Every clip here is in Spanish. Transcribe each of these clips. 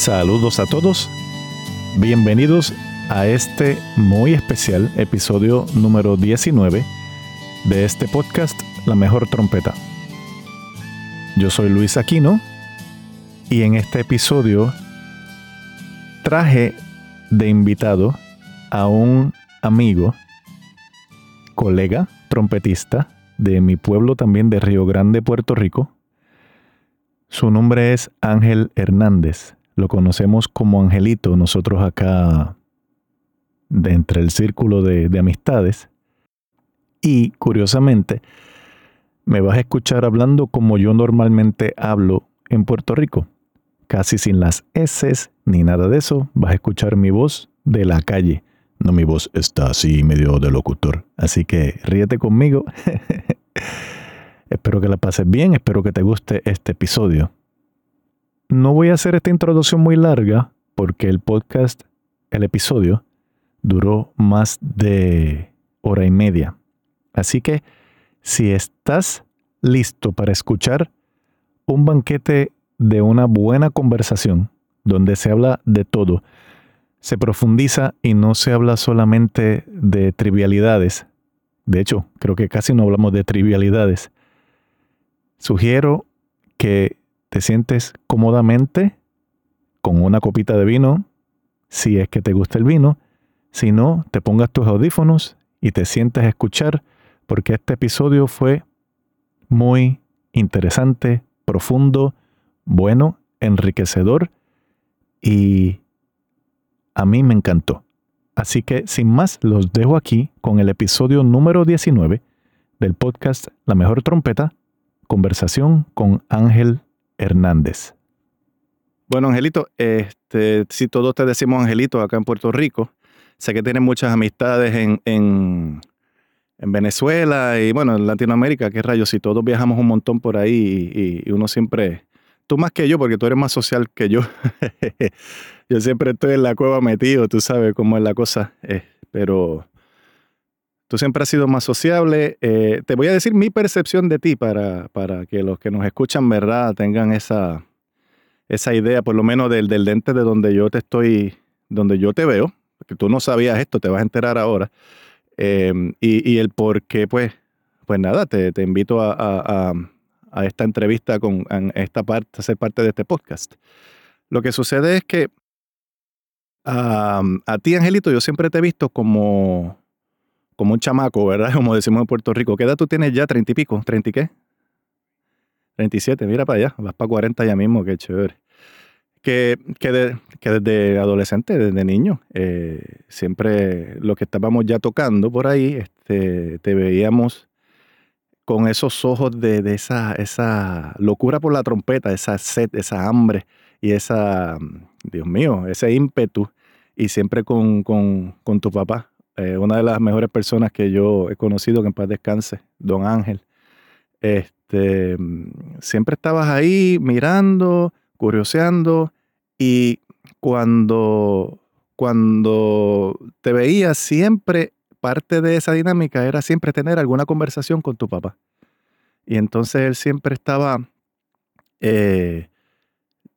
Saludos a todos. Bienvenidos a este muy especial episodio número 19 de este podcast La Mejor Trompeta. Yo soy Luis Aquino y en este episodio traje de invitado a un amigo, colega, trompetista de mi pueblo también de Río Grande, Puerto Rico. Su nombre es Ángel Hernández lo conocemos como Angelito, nosotros acá de entre el círculo de, de amistades. Y curiosamente, me vas a escuchar hablando como yo normalmente hablo en Puerto Rico, casi sin las S ni nada de eso. Vas a escuchar mi voz de la calle. No, mi voz está así medio de locutor. Así que ríete conmigo. espero que la pases bien, espero que te guste este episodio. No voy a hacer esta introducción muy larga porque el podcast, el episodio, duró más de hora y media. Así que si estás listo para escuchar un banquete de una buena conversación donde se habla de todo, se profundiza y no se habla solamente de trivialidades. De hecho, creo que casi no hablamos de trivialidades. Sugiero que te sientes cómodamente con una copita de vino, si es que te gusta el vino, si no, te pongas tus audífonos y te sientes a escuchar, porque este episodio fue muy interesante, profundo, bueno, enriquecedor y a mí me encantó. Así que sin más, los dejo aquí con el episodio número 19 del podcast La Mejor Trompeta, conversación con Ángel Hernández. Bueno, Angelito, este, si todos te decimos Angelito acá en Puerto Rico, sé que tienes muchas amistades en, en, Venezuela y bueno, en Latinoamérica, qué rayos, si todos viajamos un montón por ahí y, uno siempre, tú más que yo, porque tú eres más social que yo, yo siempre estoy en la cueva metido, tú sabes cómo es la cosa, eh, pero Tú siempre has sido más sociable. Eh, te voy a decir mi percepción de ti para, para que los que nos escuchan, ¿verdad?, tengan esa, esa idea, por lo menos del, del lente de donde yo te estoy, donde yo te veo, porque tú no sabías esto, te vas a enterar ahora. Em, y, el por qué, pues, pues nada, te, invito a, esta entrevista con esta parte, a ser parte de este podcast. Lo que sucede es que a ti, Angelito, yo siempre te he visto como como un chamaco, ¿verdad? Como decimos en Puerto Rico. ¿Qué edad tú tienes ya? ¿30 y pico? ¿30 y qué? 37, mira para allá, vas para 40 ya mismo, qué chévere. Que, que, que desde adolescente, desde niño, eh, siempre lo que estábamos ya tocando por ahí, este, te veíamos con esos ojos de, de, esa, esa locura por la trompeta, esa sed, esa hambre y esa, Dios mío, ese ímpetu, y siempre con, con, con tu papá. Eh, una de las mejores personas que yo he conocido, que en paz descanse, don Ángel. Este, siempre estabas ahí mirando, curioseando y cuando, cuando te veía siempre, parte de esa dinámica era siempre tener alguna conversación con tu papá. Y entonces él siempre estaba eh,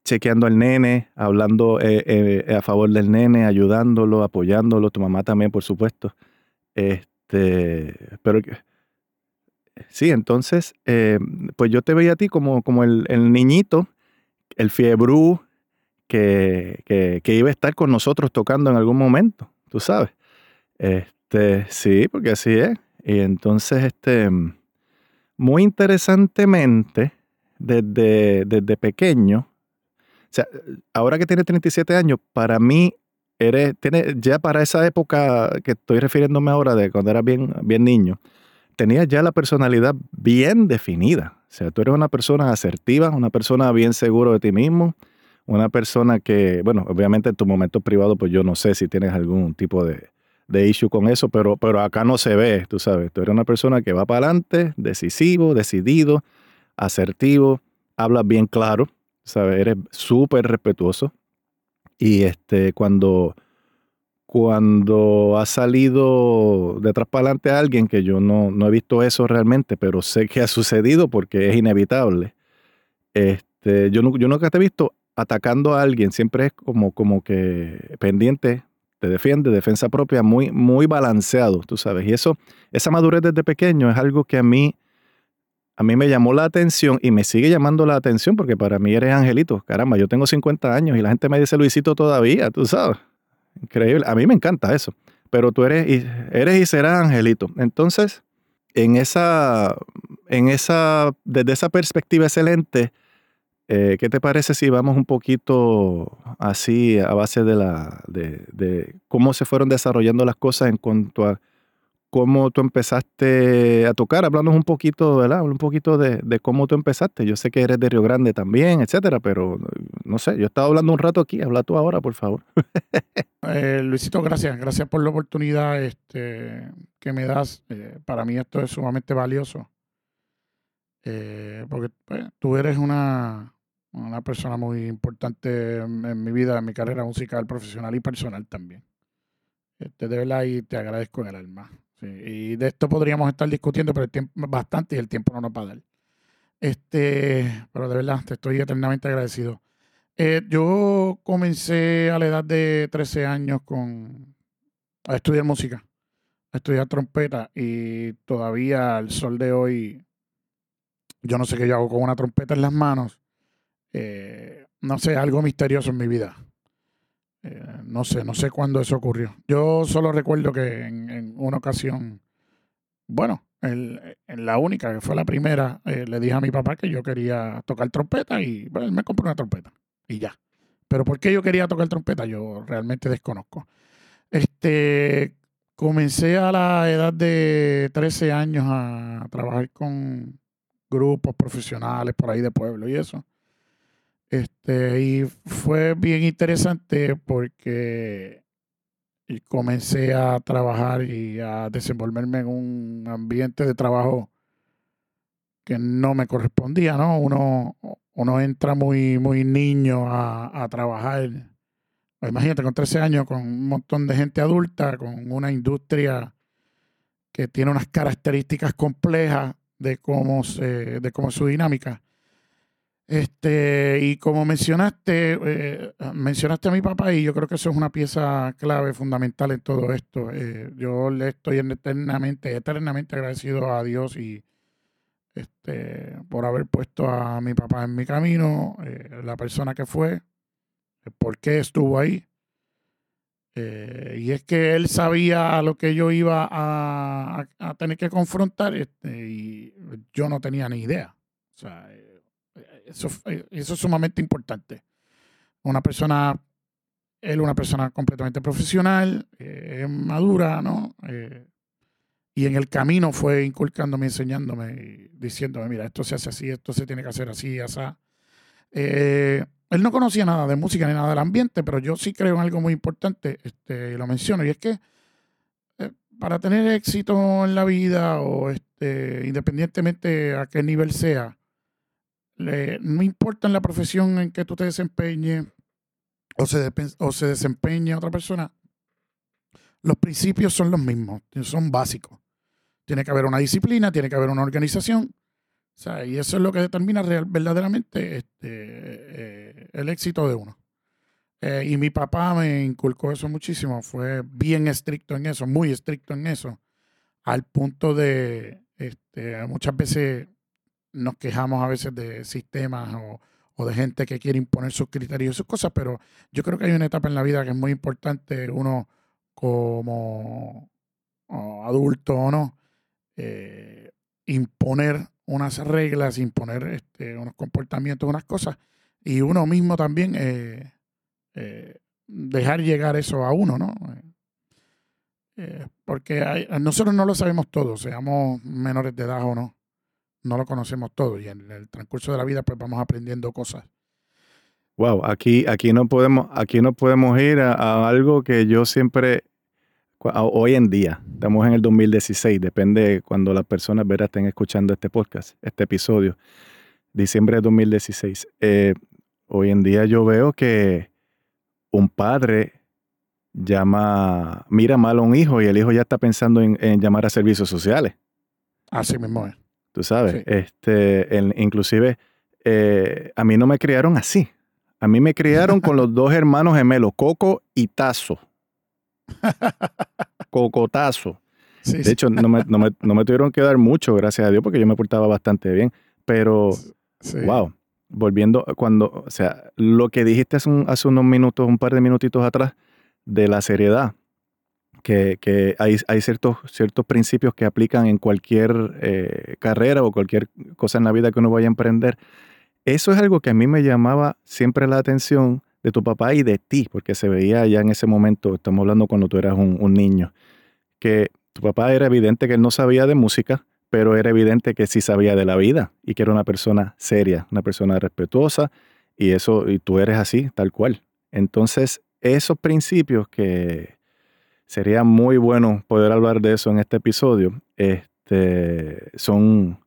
chequeando al nene, hablando eh, eh, a favor del nene, ayudándolo, apoyándolo, tu mamá también, por supuesto. Este, pero sí, entonces, eh, pues yo te veía a ti como, como el, niñito, el fiebrú que, que, iba a estar con nosotros tocando en algún momento, tú sabes. Este, sí, porque así es. Y entonces, este, muy interesantemente, desde, desde pequeño, ahora que tiene 37 años, para mí, eres, ya para esa época que estoy refiriéndome ahora de cuando era bien, bien niño, tenías ya la personalidad bien definida. O sea, tú eres una persona asertiva, una persona bien seguro de ti mismo, una persona que, bueno, obviamente en tu momento privado, pues yo no sé si tienes algún tipo de, de issue con eso, pero, pero acá no se ve, tú sabes. Tú eres una persona que va para adelante, decisivo, decidido, asertivo, hablas bien claro, ¿sabes? Eres súper respetuoso. Y este, cuando, cuando ha salido de atrás para adelante alguien, que yo no, no he visto eso realmente, pero sé que ha sucedido porque es inevitable. Este, yo, yo nunca te he visto atacando a alguien, siempre es como, como que pendiente, te defiende, defensa propia, muy, muy balanceado, tú sabes. Y eso, esa madurez desde pequeño es algo que a mí a mí me llamó la atención y me sigue llamando la atención porque para mí eres angelito. Caramba, yo tengo 50 años y la gente me dice Luisito todavía, tú sabes. Increíble. A mí me encanta eso. Pero tú eres y, eres y serás angelito. Entonces, en esa, en esa, desde esa perspectiva excelente, eh, ¿qué te parece si vamos un poquito así a base de la, de, de cómo se fueron desarrollando las cosas en cuanto a cómo tú empezaste a tocar, hablándonos un poquito, ¿verdad? Un poquito de, cómo tú empezaste. Yo sé que eres de Río Grande también, etcétera, pero no sé, yo estaba hablando un rato aquí, habla tú ahora, por favor. Eh, Luisito, gracias, gracias por la oportunidad este, que me das. Eh, para mí esto es sumamente valioso, eh, porque pues, tú eres una, una persona muy importante en, mi vida, en mi carrera musical, profesional y personal también. Este, de verdad, y te agradezco en el alma y de esto podríamos estar discutiendo, pero el tiempo bastante y el tiempo no nos va a dar. Este, pero de verdad, te estoy eternamente agradecido. Eh, yo comencé a la edad de 13 años con, a estudiar música, a estudiar trompeta y todavía al sol de hoy, yo no sé qué yo hago con una trompeta en las manos. Eh, no sé, algo misterioso en mi vida. Eh, no sé, no sé cuándo eso ocurrió. Yo solo recuerdo que en, una ocasión, bueno, en, la única, que fue la primera, eh, le dije a mi papá que yo quería tocar trompeta y bueno, él me compró una trompeta y ya. Pero ¿por qué yo quería tocar trompeta? Yo realmente desconozco. Este, comencé a la edad de 13 años a trabajar con grupos profesionales por ahí de pueblo y eso. Este, y fue bien interesante porque comencé a trabajar y a desenvolverme en un ambiente de trabajo que no me correspondía, ¿no? Uno, uno entra muy, muy niño a, a trabajar. Imagínate, con 13 años, con un montón de gente adulta, con una industria que tiene unas características complejas de cómo, se, de cómo es su dinámica. Este, y como mencionaste, eh, mencionaste a mi papá y yo creo que eso es una pieza clave, fundamental en todo esto. Eh, yo le estoy eternamente, eternamente agradecido a Dios y este, por haber puesto a mi papá en mi camino, eh, la persona que fue, por qué estuvo ahí. y es que él sabía lo que yo iba a, tener que confrontar este, y yo no tenía ni idea. O sea, eso, eh, eso es sumamente importante. Una persona, él una persona completamente profesional, eh, madura, ¿no? Eh, y en el camino fue inculcándome, enseñándome, y diciéndome, mira, esto se hace así, esto se tiene que hacer así, así. él no conocía nada de música ni nada del ambiente, pero yo sí creo en algo muy importante, este, lo menciono, y es que para tener éxito en la vida o este, independientemente a qué nivel sea, no importa en la profesión en que tú te desempeñes o se, o se desempeñe otra persona, los principios son los mismos, son básicos. Tiene que haber una disciplina, tiene que haber una organización, y eso es lo que determina verdaderamente este, eh, el éxito de uno. Eh, y mi papá me inculcó eso muchísimo, fue bien estricto en eso, muy estricto en eso, al punto de este, muchas veces nos quejamos a veces de sistemas o, de gente que quiere imponer sus criterios y sus cosas, pero yo creo que hay una etapa en la vida que es muy importante, uno como adulto o no, eh, imponer unas reglas, imponer este, unos comportamientos, unas cosas, y uno mismo también eh, eh, dejar llegar eso a uno, ¿no? porque nosotros no lo sabemos todo, seamos menores de edad o no no lo conocemos todo y en el transcurso de la vida pues vamos aprendiendo cosas. Wow, aquí, aquí no podemos, aquí no podemos ir a, algo que yo siempre, hoy en día, estamos en el 2016, depende cuando las personas verás estén escuchando este podcast, este episodio, diciembre de 2016. Eh, hoy en día yo veo que un padre llama, mira mal a un hijo y el hijo ya está pensando en, llamar a servicios sociales. Así mismo es. Tú sabes, este, inclusive eh, a mí no me criaron así. A mí me criaron con los dos hermanos gemelos, Coco y Tazo. Cocotazo. de hecho, no me, tuvieron que dar mucho, gracias a Dios, porque yo me portaba bastante bien. Pero, wow, volviendo, cuando, o sea, lo que dijiste hace, hace unos minutos, un par de minutitos atrás, de la seriedad, que, hay, ciertos, ciertos principios que aplican en cualquier eh, carrera o cualquier cosa en la vida que uno vaya a emprender. Eso es algo que a mí me llamaba siempre la atención de tu papá y de ti, porque se veía ya en ese momento, estamos hablando cuando tú eras un, un niño, que tu papá era evidente que él no sabía de música, pero era evidente que sí sabía de la vida y que era una persona seria, una persona respetuosa, y eso, y tú eres así, tal cual. Entonces, esos principios que sería muy bueno poder hablar de eso en este episodio, este, son,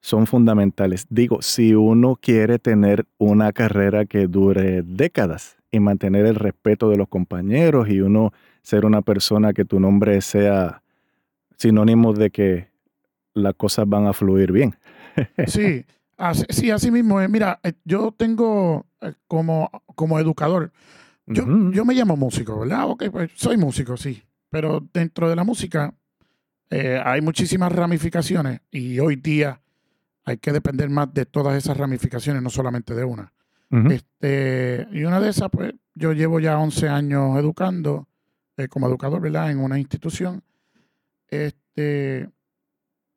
son fundamentales. Digo, si uno quiere tener una carrera que dure décadas y mantener el respeto de los compañeros y uno ser una persona que tu nombre sea sinónimo de que las cosas van a fluir bien. Sí, así, sí, así mismo Mira, eh, yo tengo eh, como, como educador, yo, yo me llamo músico, ¿verdad? Ok, pues soy músico, sí. Pero dentro de la música eh, hay muchísimas ramificaciones y hoy día hay que depender más de todas esas ramificaciones, no solamente de una. este, y una de esas, pues yo llevo ya 11 años educando eh, como educador, ¿verdad? En una institución. Este,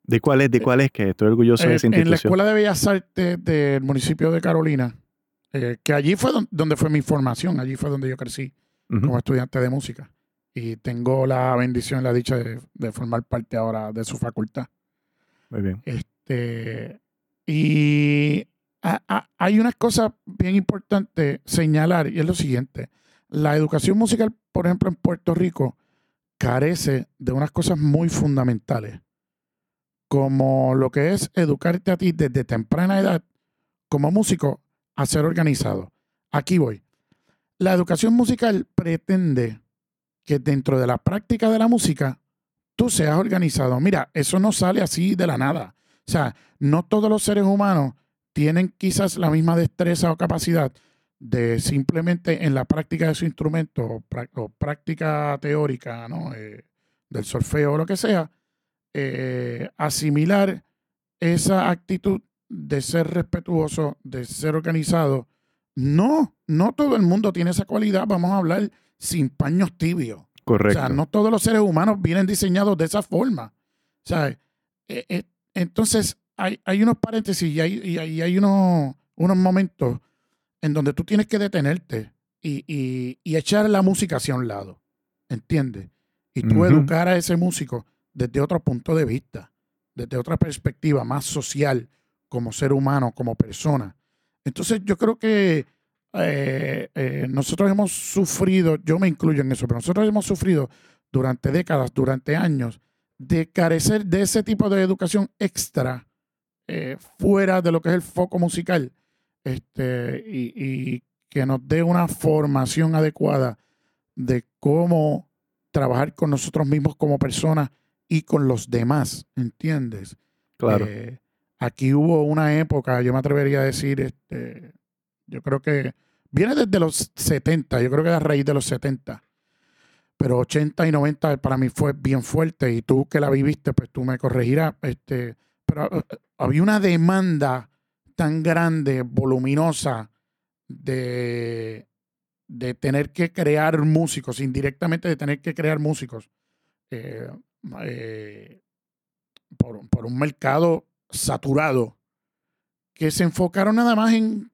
¿De cuál es? ¿De eh, cuál es? Que estoy orgulloso de esa institución. En la Escuela de Bellas Artes del municipio de Carolina. Eh, que allí fue donde, fue mi formación, allí fue donde yo crecí como estudiante de música. Y tengo la bendición y la dicha de, formar parte ahora de su facultad. Muy bien. Este, y hay una cosa bien importante señalar, y es lo siguiente. La educación musical, por ejemplo, en Puerto Rico, carece de unas cosas muy fundamentales, como lo que es educarte a ti desde temprana edad como músico a ser organizado. Aquí voy. La educación musical pretende que dentro de la práctica de la música tú seas organizado. Mira, eso no sale así de la nada. O sea, no todos los seres humanos tienen quizás la misma destreza o capacidad de simplemente en la práctica de su instrumento o, práctica teórica ¿no? Eh, del solfeo o lo que sea, eh, asimilar esa actitud de ser respetuoso, de ser organizado. No, no todo el mundo tiene esa cualidad. Vamos a hablar sin paños tibios. Correcto. O sea, no todos los seres humanos vienen diseñados de esa forma. O sea, eh, eh, entonces hay, hay, unos paréntesis y hay, y hay, unos, unos, momentos en donde tú tienes que detenerte y, y, echar la música hacia un lado. ¿Entiendes? Y tú educar a ese músico desde otro punto de vista, desde otra perspectiva más social, como ser humano, como persona. Entonces yo creo que eh, eh, nosotros hemos sufrido, yo me incluyo en eso, pero nosotros hemos sufrido durante décadas, durante años, de carecer de ese tipo de educación extra eh, fuera de lo que es el foco musical este, y, y, que nos dé una formación adecuada de cómo trabajar con nosotros mismos como personas y con los demás, ¿entiendes? Claro. Aquí hubo una época, yo me atrevería a decir, este, yo creo que viene desde los 70, yo creo que a raíz de los 70, pero 80 y 90 para mí fue bien fuerte y tú que la viviste, pues tú me corregirás, este, pero eh, eh, había una demanda tan grande, voluminosa, de, de tener que crear músicos, indirectamente de tener que crear músicos, eh, por, por un mercado saturado que se enfocaron nada más en,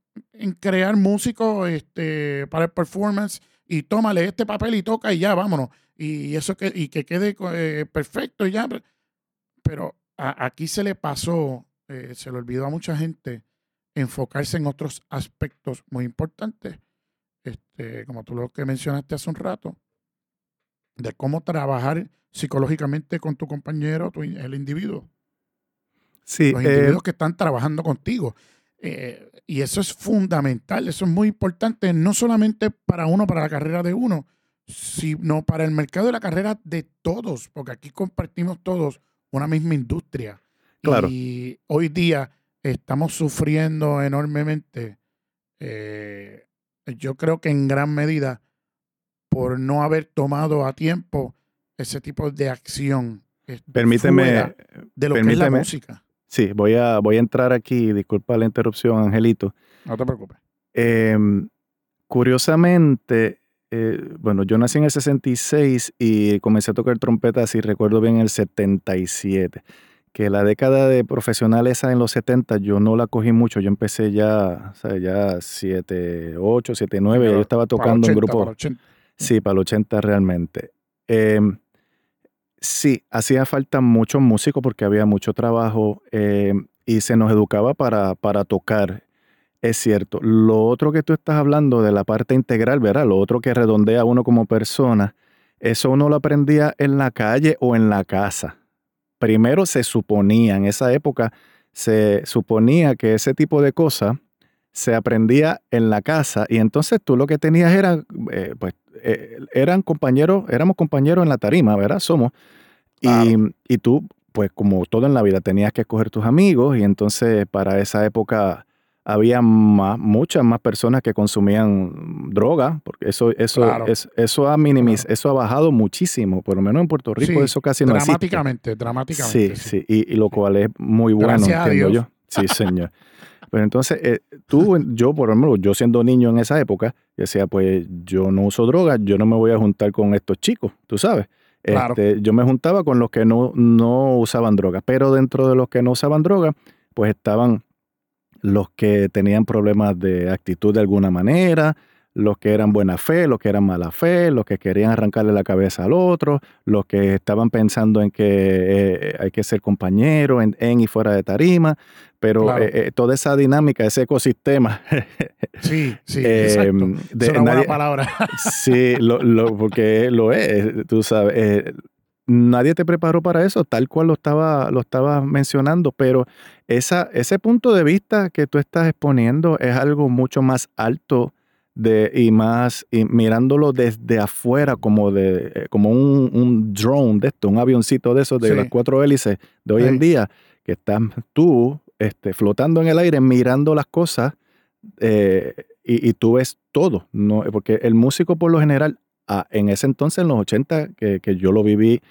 crear músicos este, para el performance y tómale este papel y toca y ya, vámonos. Y eso que, y que quede eh, perfecto y ya. Pero aquí se le pasó, eh, se le olvidó a mucha gente enfocarse en otros aspectos muy importantes, este, como tú lo que mencionaste hace un rato, de cómo trabajar psicológicamente con tu compañero, el individuo. Sí, los eh, individuos que están trabajando contigo. Eh, y eso es fundamental, eso es muy importante, no solamente para uno, para la carrera de uno, sino para el mercado de la carrera de todos, porque aquí compartimos todos una misma industria. Claro. Y hoy día estamos sufriendo enormemente, eh, yo creo que en gran medida, por no haber tomado a tiempo ese tipo de acción. permíteme, de lo que es la música. Sí, voy a, voy a entrar aquí, disculpa la interrupción, Angelito. No te preocupes. Em, curiosamente, eh, bueno, yo nací en el 66 y comencé a tocar trompeta, si recuerdo bien, en el 77. Que la década de profesional esa en los 70 yo no la cogí mucho. Yo empecé ya, o sea, ya 7, 8, 7, 9. Pero Yo estaba tocando en 80, grupo. para 80. Sí, para el 80 realmente. Em, sí, hacía falta muchos músicos porque había mucho trabajo em, y se nos educaba para, para tocar. Es cierto. Lo otro que tú estás hablando de la parte integral, ¿verdad? Lo otro que redondea a uno como persona, eso uno lo aprendía en la calle o en la casa. Primero se suponía, en esa época se suponía que ese tipo de cosas se aprendía en la casa y entonces tú lo que tenías era, eh, pues, eh, eran compañeros, éramos compañeros en la tarima, ¿verdad? Somos. Y, Claro. y tú, pues como todo en la vida, tenías que escoger tus amigos y entonces para esa época había más, muchas más personas que consumían droga, porque eso, eso, Claro. es- eso, ha minimiz- Claro. eso ha bajado muchísimo, por lo menos en Puerto Rico Sí, eso casi no existe. Dramáticamente, dramáticamente. Sí, sí, y, y lo cual es muy bueno, Gracias entiendo yo. Sí, señor. Pero entonces, eh, tú, yo, por ejemplo, yo siendo niño en esa época, decía, pues yo no uso drogas, yo no me voy a juntar con estos chicos, tú sabes. Claro. Este, yo me juntaba con los que no, no usaban drogas, pero dentro de los que no usaban drogas, pues estaban los que tenían problemas de actitud de alguna manera, los que eran buena fe, los que eran mala fe, los que querían arrancarle la cabeza al otro, los que estaban pensando en que eh, hay que ser compañero en, en y fuera de tarima, pero Claro. eh, eh, toda esa dinámica, ese ecosistema, Sí, sí, eh, exacto. de- es una buena nadie- palabra. sí, lo, lo- porque lo es, tú sabes, nadie te preparó para eso, tal cual lo estaba, lo estaba mencionando, pero esa, ese punto de vista que tú estás exponiendo es algo mucho más alto de, y más y mirándolo desde afuera como de eh, como un, un drone de esto, un avioncito de esos de Sí. las cuatro hélices de hoy en día, que estás tú este, flotando en el aire mirando las cosas eh, y, y tú ves todo, ¿no? porque el músico por lo general, ah, en ese entonces, en los 80, que, que yo lo viví,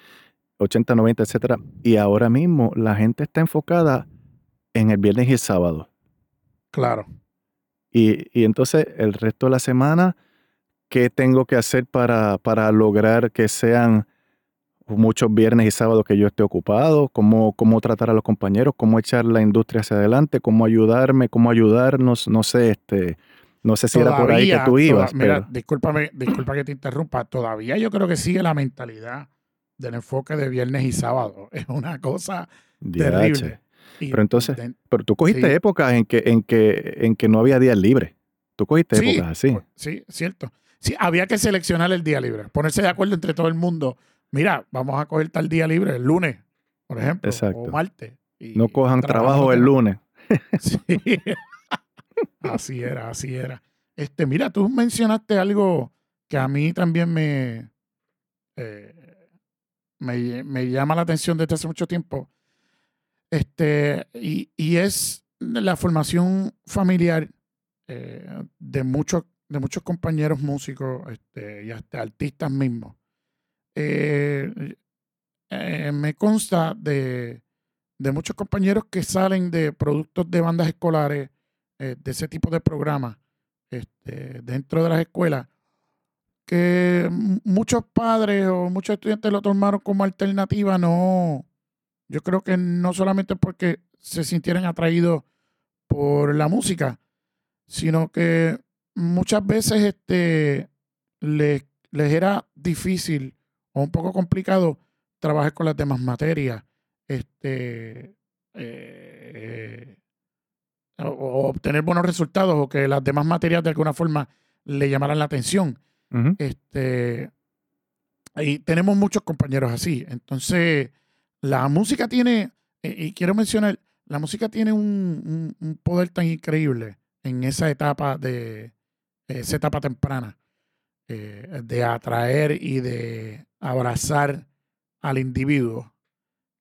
80, 90, etcétera, y ahora mismo la gente está enfocada en el viernes y el sábado. Claro. Y, y entonces el resto de la semana, ¿qué tengo que hacer para, para lograr que sean muchos viernes y sábados que yo esté ocupado? ¿Cómo, ¿Cómo tratar a los compañeros? ¿Cómo echar la industria hacia adelante? ¿Cómo ayudarme? ¿Cómo ayudarnos? No sé, este, no sé si era por ahí que tú ibas. toda- mira, pero- discúlpame, disculpa que te interrumpa. Todavía yo creo que sigue la mentalidad del enfoque de viernes y sábado. Es una cosa Diache. terrible. Y Pero entonces, de- Pero tú cogiste Sí. épocas en que, en, que, en que no había días libres. Tú cogiste Sí, épocas así. Sí, cierto. Sí, había que seleccionar el día libre, ponerse de acuerdo entre todo el mundo. Mira, vamos a coger tal día libre, el lunes, por ejemplo, Exacto. o martes. y No cojan trabajo el lunes. Sí. así era, así era. Este, mira, tú mencionaste algo que a mí también me, eh, me, me llama la atención desde hace mucho tiempo. Este, y, y es la formación familiar eh, de, muchos, de muchos compañeros músicos este, y hasta artistas mismos. Eh, eh, me consta de, de muchos compañeros que salen de productos de bandas escolares, de ese tipo de programas este, dentro de las escuelas, que muchos padres o muchos estudiantes lo tomaron como alternativa, no, yo creo que no solamente porque se sintieran atraídos por la música, sino que muchas veces este, les, les era difícil o un poco complicado trabajar con las demás materias. Este, eh, o, obtener buenos resultados o que las demás materias de alguna forma le llamaran la atención. Este, y tenemos muchos compañeros así. Entonces, la música tiene, y quiero mencionar, la música tiene un, poder tan increíble en esa etapa de esa etapa temprana eh, de atraer y de abrazar al individuo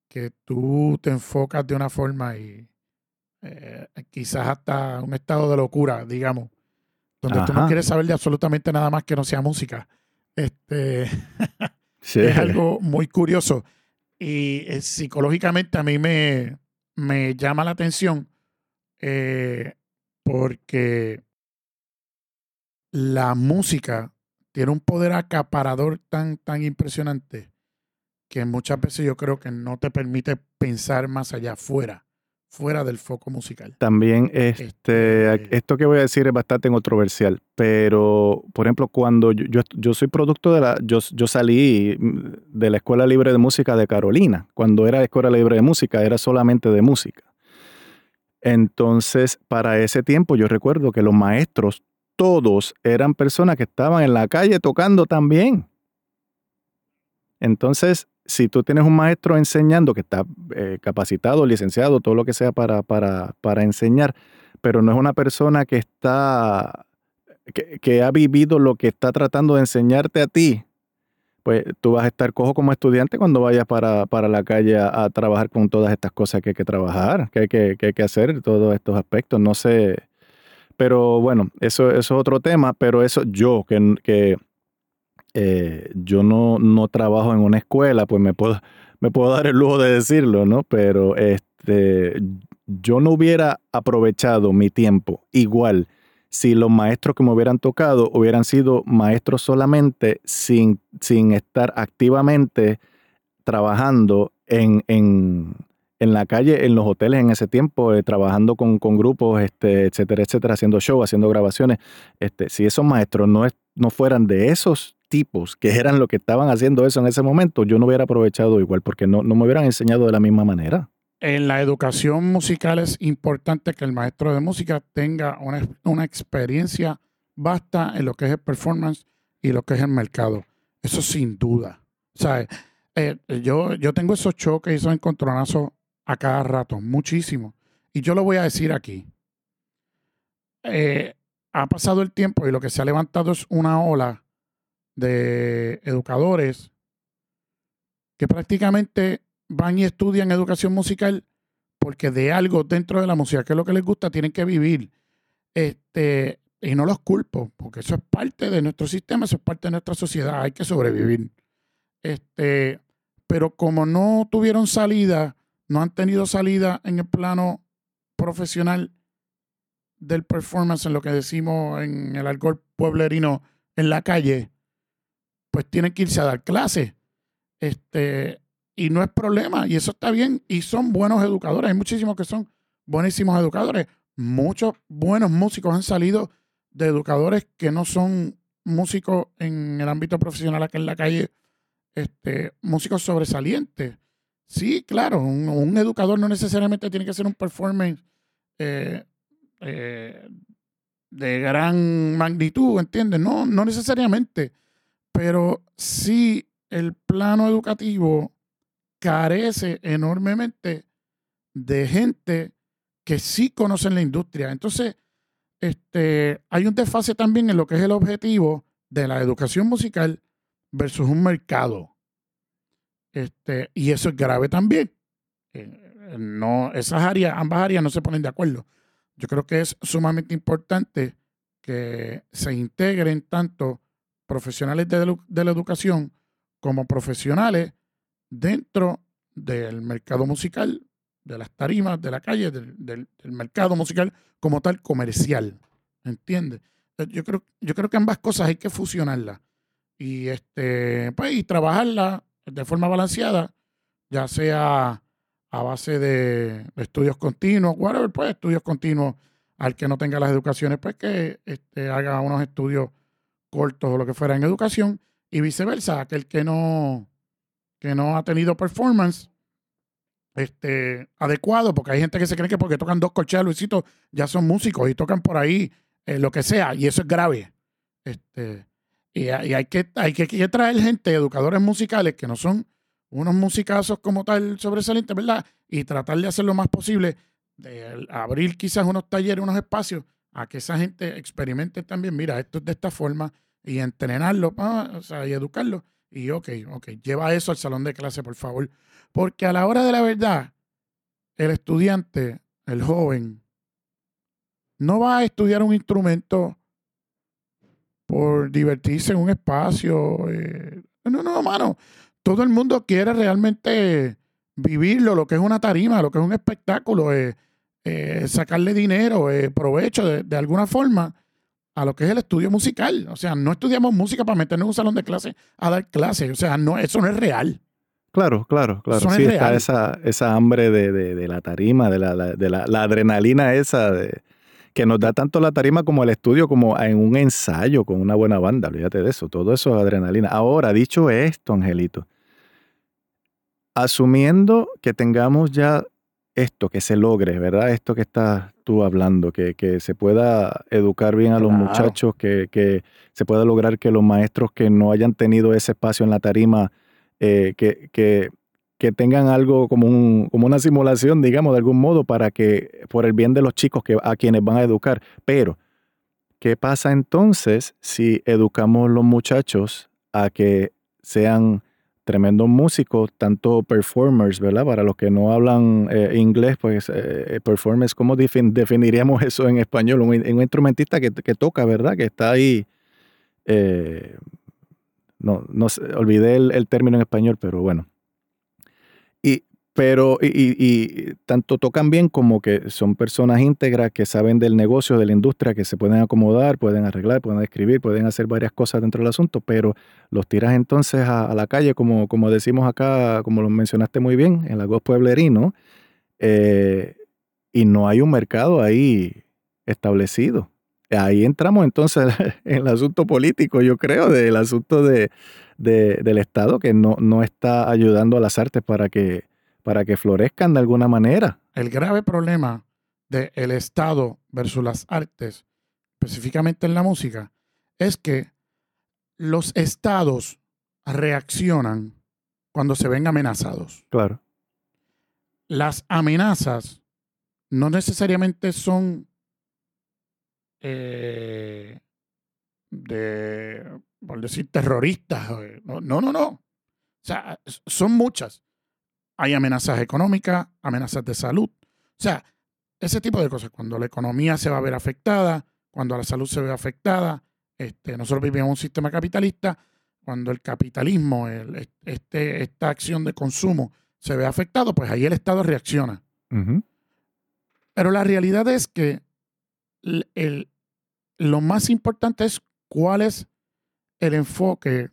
que tú te enfocas de una forma y eh, quizás hasta un estado de locura, digamos, donde tú no quieres saber de absolutamente nada más que no sea música. Este es algo muy curioso y eh, psicológicamente a mí me, me llama la atención porque la música tiene un poder acaparador tan, tan impresionante que muchas veces yo creo que no te permite pensar más allá, fuera, fuera del foco musical. También este, este esto que voy a decir es bastante controversial, pero por ejemplo, cuando yo, yo, soy producto de la, yo, yo salí de la Escuela Libre de Música de Carolina, cuando era la Escuela Libre de Música era solamente de música. Entonces, para ese tiempo yo recuerdo que los maestros todos eran personas que estaban en la calle tocando también. Entonces, si tú tienes un maestro enseñando que está eh, capacitado, licenciado, todo lo que sea para, para, para, enseñar, pero no es una persona que está, que, ha vivido lo que está tratando de enseñarte a ti, pues tú vas a estar cojo como estudiante cuando vayas para, la calle a, trabajar con todas estas cosas que hay que trabajar, que hay que, que hay que hacer, todos estos aspectos. No sé, pero bueno, eso, es otro tema, pero eso yo, que, que eh, yo no, no, trabajo en una escuela, pues me puedo, me puedo dar el lujo de decirlo, ¿no? Pero este, yo no hubiera aprovechado mi tiempo igual si los maestros que me hubieran tocado hubieran sido maestros solamente sin, sin estar activamente trabajando en, en, en la calle, en los hoteles en ese tiempo, eh, trabajando con, grupos, este, etcétera, etcétera, haciendo show, haciendo grabaciones. Este, si esos maestros no, no fueran de esos tipos que eran los que estaban haciendo eso en ese momento, yo no hubiera aprovechado igual, porque no, no me hubieran enseñado de la misma manera. En la educación musical es importante que el maestro de música tenga una, experiencia vasta en lo que es el performance y lo que es el mercado. Eso sin duda. O sea, eh, yo, yo tengo esos choques y esos encontronazos a cada rato, muchísimo. Y yo lo voy a decir aquí. Eh, ha pasado el tiempo y lo que se ha levantado es una ola de educadores que prácticamente van y estudian educación musical porque de algo dentro de la música, que es lo que les gusta, tienen que vivir. Este, y no los culpo, porque eso es parte de nuestro sistema, eso es parte de nuestra sociedad, hay que sobrevivir. Este, pero como no tuvieron salida no han tenido salida en el plano profesional del performance, en lo que decimos en el alcohol pueblerino en la calle, pues tienen que irse a dar clases. Este, y no es problema, y eso está bien, y son buenos educadores. Hay muchísimos que son buenísimos educadores. Muchos buenos músicos han salido de educadores que no son músicos en el ámbito profesional aquí en la calle, este, músicos sobresalientes. Sí, claro, un, educador no necesariamente tiene que ser un performance eh, eh, de gran magnitud, ¿entiendes? No, no necesariamente, pero sí el plano educativo carece enormemente de gente que sí conocen la industria. Entonces, este, hay un desfase también en lo que es el objetivo de la educación musical versus un mercado. Este, y eso es grave también. Eh, no, esas áreas, ambas áreas no se ponen de acuerdo. Yo creo que es sumamente importante que se integren tanto profesionales de, la educación como profesionales dentro del mercado musical, de las tarimas, de la calle, del, mercado musical como tal comercial. ¿Entiendes? Eh, yo creo, yo creo que ambas cosas hay que fusionarlas y, este, pues, y trabajarlas de forma balanceada, ya sea a base de estudios continuos, whatever, pues estudios continuos al que no tenga las educaciones, pues que este, haga unos estudios cortos o lo que fuera en educación y viceversa, aquel que no, que no ha tenido performance, este, adecuado, porque hay gente que se cree que porque tocan dos corcheas, Luisito, ya son músicos y tocan por ahí eh, lo que sea, y eso es grave. Este, y, hay, que, hay, que, traer gente, educadores musicales, que no son unos musicazos como tal sobresalientes, ¿verdad? Y tratar de hacer lo más posible, de abrir quizás unos talleres, unos espacios, a que esa gente experimente también, mira, esto es de esta forma, y entrenarlo, o sea, y educarlo. Y ok, ok, lleva eso al salón de clase, por favor. Porque a la hora de la verdad, el estudiante, el joven, no va a estudiar un instrumento por divertirse en un espacio. Eh, no, no, mano. Todo el mundo quiere realmente vivirlo, lo que es una tarima, lo que es un espectáculo, eh, eh, sacarle dinero, provecho de, alguna forma a lo que es el estudio musical. O sea, no estudiamos música para meternos en un salón de clase a dar clases. O sea, no, eso no es real. Claro, claro, claro. sí, está esa, esa hambre de, la tarima, de la, de la, adrenalina esa que nos da tanto la tarima como el estudio, como en un ensayo con una buena banda. Olvídate de eso, todo eso es adrenalina. Ahora, dicho esto, Angelito, asumiendo que tengamos ya esto, que se logre, ¿verdad? Esto que estás tú hablando, que, se pueda educar bien a los muchachos, que, que, se pueda lograr que los maestros que no hayan tenido ese espacio en la tarima eh, que, que, tengan algo como, un, como una simulación, digamos, de algún modo, para que, por el bien de los chicos que, a quienes van a educar. Pero, ¿qué pasa entonces si educamos los muchachos a que sean tremendos músicos, tanto performers, ¿verdad? Para los que no hablan eh, inglés, pues eh, performers, ¿cómo definiríamos eso en español? Un, instrumentista que, toca, ¿verdad? Que está ahí no, no olvidé el, término en español, pero bueno. Y, pero, y, tanto tocan bien como que son personas íntegras que saben del negocio, de la industria, que se pueden acomodar, pueden arreglar, pueden escribir, pueden hacer varias cosas dentro del asunto, pero los tiras entonces a, la calle, como, como decimos acá, como lo mencionaste muy bien, en la voz pueblerino, eh, y no hay un mercado ahí establecido. Ahí entramos entonces en el asunto político, yo creo, del asunto de, del Estado que no, no está ayudando a las artes para que, para que florezcan de alguna manera. El grave problema del Estado versus las artes, específicamente en la música, es que los estados reaccionan cuando se ven amenazados. Claro. Las amenazas no necesariamente son eh, de, por decir, terroristas. Eh, no, no, no. O sea, son muchas. Hay amenazas económicas, amenazas de salud. O sea, ese tipo de cosas. Cuando la economía se va a ver afectada, cuando la salud se ve afectada, este, nosotros vivimos en un sistema capitalista, cuando el capitalismo, este, esta acción de consumo se ve afectado, pues ahí el Estado reacciona. Pero la realidad es que el, lo más importante es cuál es el enfoque,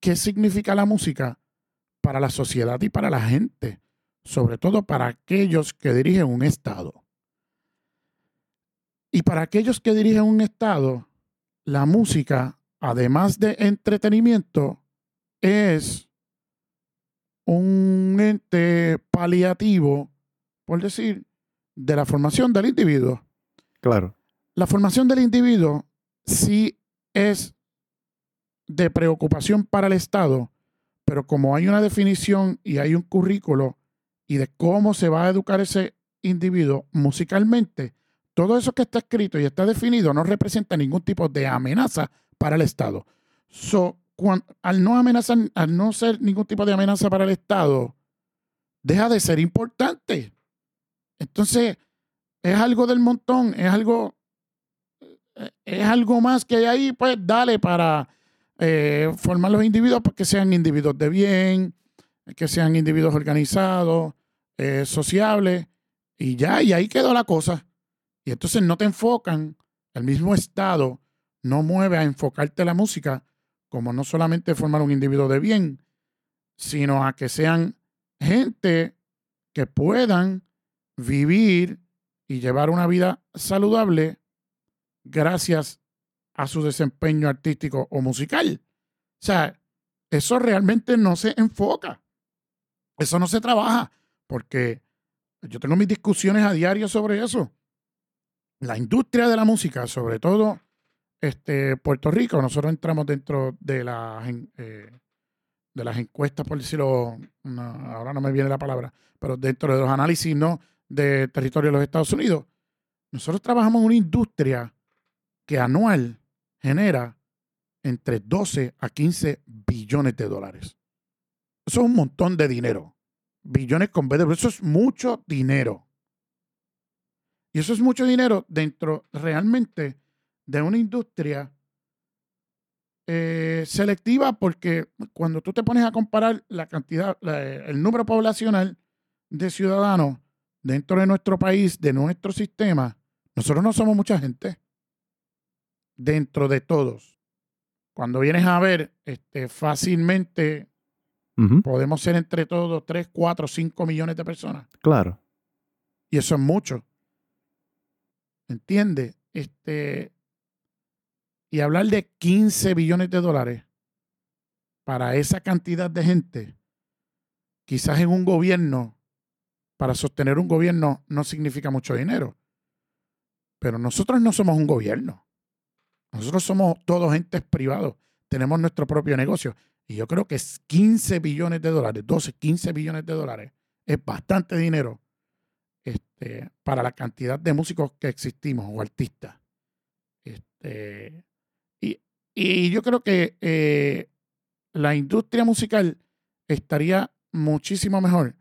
qué significa la música para la sociedad y para la gente, sobre todo para aquellos que dirigen un Estado. Y para aquellos que dirigen un Estado, la música, además de entretenimiento, es un ente paliativo, por decir, de la formación del individuo. Claro. La formación del individuo sí es de preocupación para el Estado, pero como hay una definición y hay un currículo y de cómo se va a educar ese individuo musicalmente, todo eso que está escrito y está definido no representa ningún tipo de amenaza para el Estado. al, no amenazar, al no ser ningún tipo de amenaza para el Estado, deja de ser importante. Entonces, es algo del montón, es algo es algo más que hay ahí, pues dale para eh, formar los individuos para que sean individuos de bien, que sean individuos organizados, eh, sociables, y ya, y ahí quedó la cosa. Y entonces no te enfocan, el mismo Estado no mueve a enfocarte la música como no solamente formar un individuo de bien, sino a que sean gente que puedan vivir y llevar una vida saludable gracias a su desempeño artístico o musical. O sea, eso realmente no se enfoca. Eso no se trabaja. porque yo tengo mis discusiones a diario sobre eso. La industria de la música, sobre todo este, Puerto Rico, nosotros entramos dentro de las, eh, de las encuestas, por decirlo, ahora no me viene la palabra, pero dentro de los análisis ¿no? de territorio de los Estados Unidos, nosotros trabajamos en una industria que anual genera entre 12 a 15 billones de dólares. Eso es un montón de dinero. Billones con B de eso es mucho dinero. Y eso es mucho dinero dentro realmente de una industria eh, selectiva porque cuando tú te pones a comparar la cantidad, el número poblacional de ciudadanos dentro de nuestro país, de nuestro sistema, nosotros no somos mucha gente dentro de todos. Cuando vienes a ver, este, fácilmente podemos ser entre todos 3, 4, 5 millones de personas. Claro. Y eso es mucho. ¿Entiendes? Este, y hablar de 15 billones de dólares para esa cantidad de gente, quizás en un gobierno, para sostener un gobierno no significa mucho dinero. Pero nosotros no somos un gobierno. Nosotros somos todos entes privados. Tenemos nuestro propio negocio. Y yo creo que es 15 billones de dólares, 12, 15 billones de dólares, es bastante dinero este, para la cantidad de músicos que existimos o artistas. Este, y, yo creo que eh, la industria musical estaría muchísimo mejor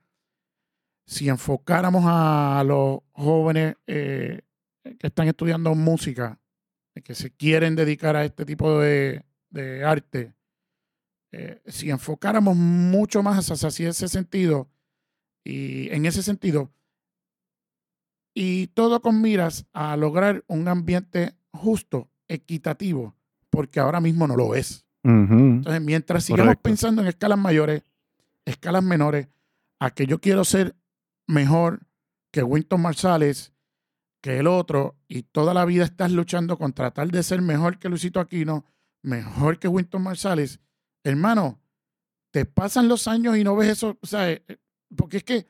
si enfocáramos a los jóvenes eh, que están estudiando música, que se quieren dedicar a este tipo de, arte, eh, si enfocáramos mucho más hacia ese sentido, y en ese sentido, y todo con miras a lograr un ambiente justo, equitativo, porque ahora mismo no lo es. Entonces, mientras sigamos pensando en escalas mayores, escalas menores, a que yo quiero ser mejor que Winton Marsalis, que el otro, y toda la vida estás luchando con tratar de ser mejor que Luisito Aquino, mejor que Winton Marsalis, hermano, te pasan los años y no ves eso, o sea, eh, eh, porque es que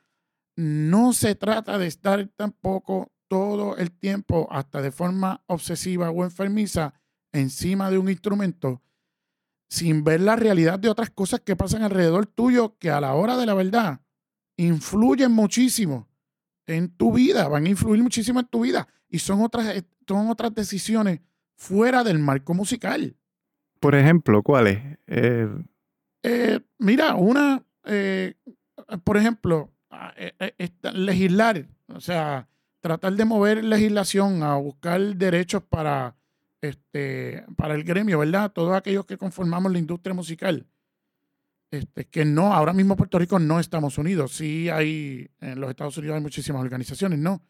no se trata de estar tampoco todo el tiempo, hasta de forma obsesiva o enfermiza, encima de un instrumento, sin ver la realidad de otras cosas que pasan alrededor tuyo, que a la hora de la verdad influyen muchísimo en tu vida, van a influir muchísimo en tu vida y son otras, eh, son otras decisiones fuera del marco musical. Por ejemplo, ¿cuáles? Eh, eh, mira, una, por ejemplo, ah, legislar, o sea, tratar de mover legislación a buscar derechos para, este, para el gremio, ¿verdad? Todos aquellos que conformamos la industria musical. Este, que no, ahora mismo Puerto Rico no estamos unidos. Sí hay, en los Estados Unidos hay muchísimas organizaciones, ¿no?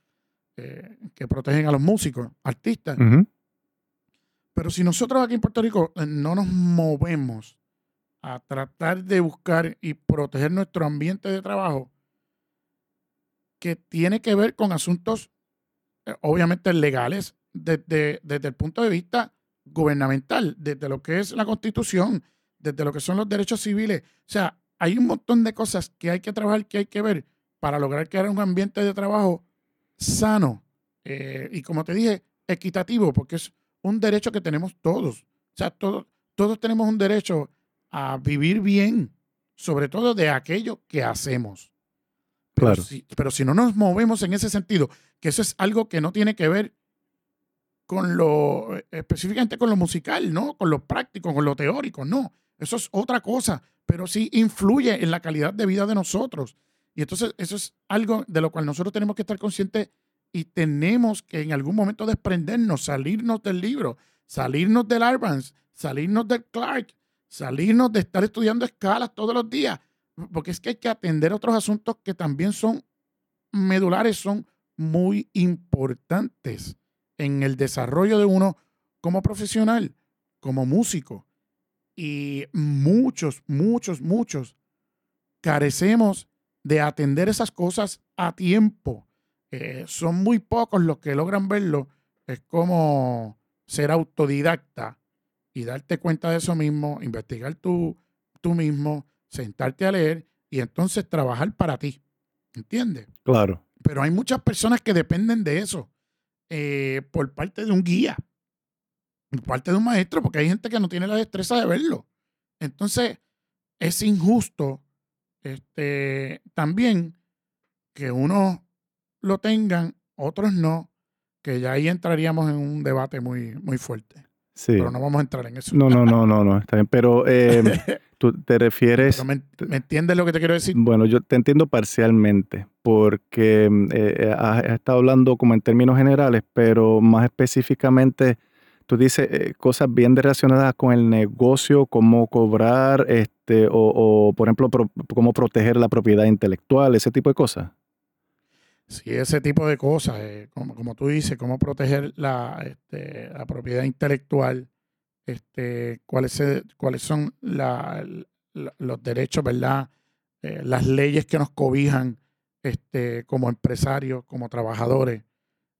Eh, que protegen a los músicos, artistas. Pero si nosotros aquí en Puerto Rico eh, no nos movemos a tratar de buscar y proteger nuestro ambiente de trabajo, que tiene que ver con asuntos eh, obviamente legales desde, desde el punto de vista gubernamental, desde lo que es la constitución, desde lo que son los derechos civiles. O sea, hay un montón de cosas que hay que trabajar, que hay que ver para lograr crear un ambiente de trabajo sano eh, y, como te dije, equitativo, porque es un derecho que tenemos todos. O sea, todos, todos tenemos un derecho a vivir bien, sobre todo de aquello que hacemos. Pero, claro. si, pero si no nos movemos en ese sentido, que eso es algo que no tiene que ver con lo, específicamente con lo musical, ¿no? Con lo práctico, con lo teórico, no. Eso es otra cosa, pero sí influye en la calidad de vida de nosotros. Y entonces eso es algo de lo cual nosotros tenemos que estar conscientes y tenemos que en algún momento desprendernos, salirnos del libro, salirnos del Arvans, salirnos del Clark, salirnos de estar estudiando escalas todos los días, porque es que hay que atender otros asuntos que también son medulares, son muy importantes en el desarrollo de uno como profesional, como músico y muchos, muchos, muchos carecemos de atender esas cosas a tiempo. Eh, son muy pocos los que logran verlo. Es como ser autodidacta y darte cuenta de eso mismo, investigar tú, tú mismo, sentarte a leer y entonces trabajar para ti. ¿Entiendes? Claro. Pero hay muchas personas que dependen de eso eh, por parte de un guía, parte de un maestro, porque hay gente que no tiene la destreza de verlo. Entonces, es injusto este, también que unos lo tengan, otros no, que ya ahí entraríamos en un debate muy, muy fuerte. Sí. Pero no vamos a entrar en eso. No, no, no, no, no, está bien. Pero eh, tú te refieres... Pero me, ¿me entiendes lo que te quiero decir? Bueno, yo te entiendo parcialmente, porque eh, has, has estado hablando como en términos generales, pero más específicamente tú dices eh, cosas bien relacionadas con el negocio, cómo cobrar, este, o, o, por ejemplo, cómo proteger la propiedad intelectual, ese tipo de cosas. Sí, ese tipo de cosas, eh, como, tú dices, cómo proteger la, este, propiedad intelectual, este, cuáles, cuáles son los derechos, ¿verdad? Eh, las leyes que nos cobijan este, como empresarios, como trabajadores,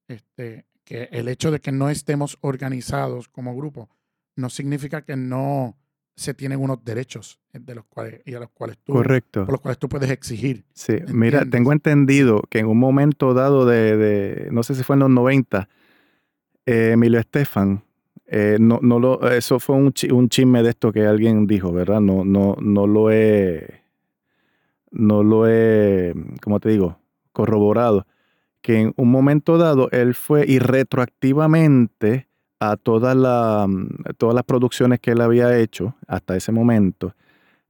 este, que el hecho de que no estemos organizados como grupo no significa que no se tienen unos derechos de los cuales, y a los cuales tú, Correcto. por los cuales tú puedes exigir. Sí, mira, tengo entendido que en un momento dado de, de- no sé si fue en los 90, eh, Emilio Estefan, eh, no, no lo, eso fue un, un chisme de esto que alguien dijo, ¿verdad? No, no, no lo he, no lo he, ¿cómo te digo? Corroborado. Que en un momento dado él fue y retroactivamente a todas la- todas las producciones que él había hecho hasta ese momento,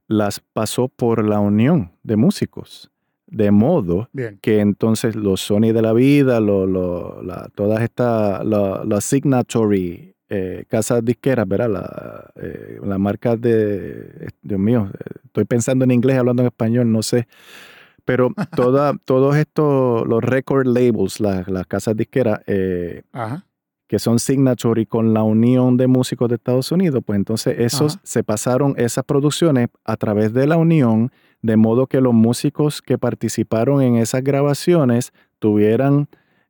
las pasó por la unión de músicos. De modo Bien, que entonces los Sony de la vida, lo- lo- la- todas estas, la- signatory eh, casas disqueras, ¿verdad? La, eh, las marcas de, Dios mío, eh, estoy pensando en inglés, hablando en español, no sé. Pero toda, todos estos, los record labels, las, las casas disqueras, eh, ajá. que son signatory con la Unión de Músicos de Estados Unidos, pues entonces esos Ajá. se pasaron esas producciones a través de la Unión, de modo que los músicos que participaron en esas grabaciones tuvieran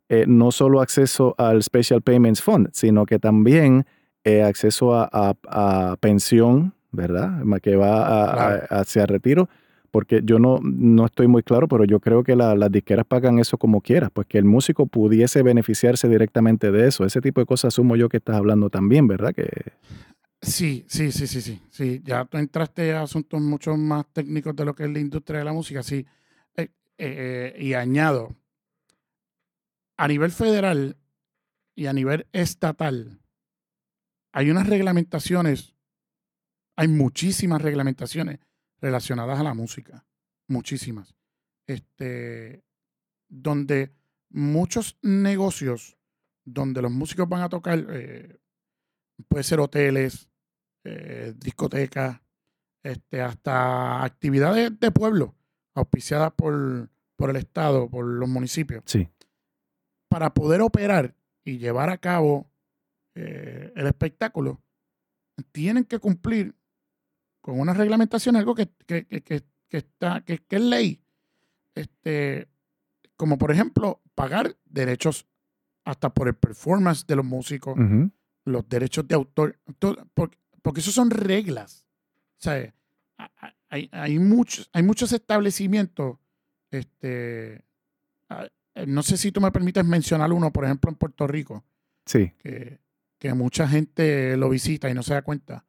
eh, no solo acceso al Special Payments Fund, sino que también eh, acceso a, a- a pensión, ¿verdad? Que va a- a- Claro. hacia retiro. Porque yo no, no estoy muy claro, pero yo creo que la- las disqueras pagan eso como quieras, pues que el músico pudiese beneficiarse directamente de eso. Ese tipo de cosas asumo yo que estás hablando también, ¿verdad? Que, Sí, sí, sí, sí, sí, sí. Ya tú entraste a asuntos mucho más técnicos de lo que es la industria de la música, sí. Eh, eh, y añado, a nivel federal y a nivel estatal, hay unas reglamentaciones, hay muchísimas reglamentaciones relacionadas a la música, muchísimas. Este, donde muchos negocios donde los músicos van a tocar, eh, puede ser hoteles, eh, discotecas, este, hasta actividades de pueblo, auspiciadas por, por el Estado, por los municipios, sí. para poder operar y llevar a cabo eh, el espectáculo, tienen que cumplir con una reglamentación, algo que, que, que- está, que, que es ley. Este, como por ejemplo, pagar derechos hasta por el performance de los músicos, los derechos de autor, todo- porque, porque eso son reglas. O sea, hay, hay, muchos, hay muchos establecimientos, este, eh, no sé si tú me permites mencionar uno, por ejemplo, en Puerto Rico, Sí, que, que mucha gente lo visita y no se da cuenta.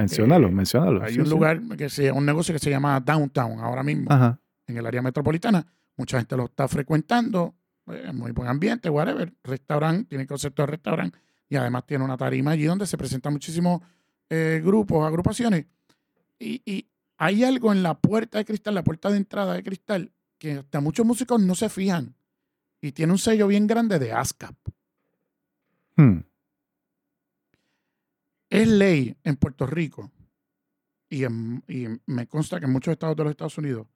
Menciónalo, Eh, menciónalo. Hay sí, un sí. lugar, que se, un negocio que se llama Downtown ahora mismo, Ajá. en el área metropolitana. Mucha gente lo está frecuentando, eh, muy buen ambiente, whatever, restaurante, tiene concepto de restaurante y además tiene una tarima allí donde se presentan muchísimos eh, grupos, agrupaciones. Y, y hay algo en la puerta de cristal, la puerta de entrada de cristal, que hasta muchos músicos no se fijan y tiene un sello bien grande de ASCAP. Hmm. Es ley en Puerto Rico y, me consta que en muchos estados de los Estados Unidos,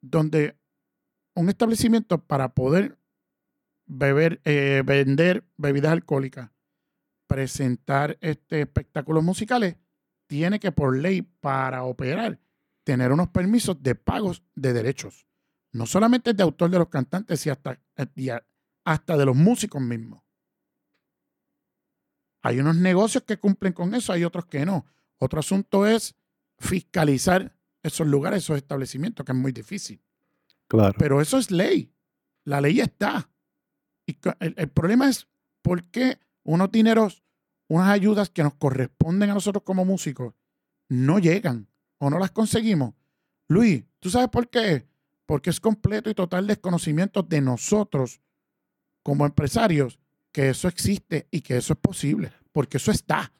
donde un establecimiento para poder beber, eh, vender bebidas alcohólicas, presentar este, espectáculos musicales, tiene que por ley para operar tener unos permisos de pagos de derechos. No solamente de autor de los cantantes, sino hasta, a- hasta de los músicos mismos. Hay unos negocios que cumplen con eso, hay otros que no. Otro asunto es fiscalizar esos lugares, esos establecimientos, que es muy difícil. Claro. Pero eso es ley. La ley está. Y el problema es por qué unos dineros, unas ayudas que nos corresponden a nosotros como músicos, no llegan o no las conseguimos. Luis, ¿tú sabes por qué? Porque es completo y total desconocimiento de nosotros como empresarios que eso existe y que eso es posible, porque eso está.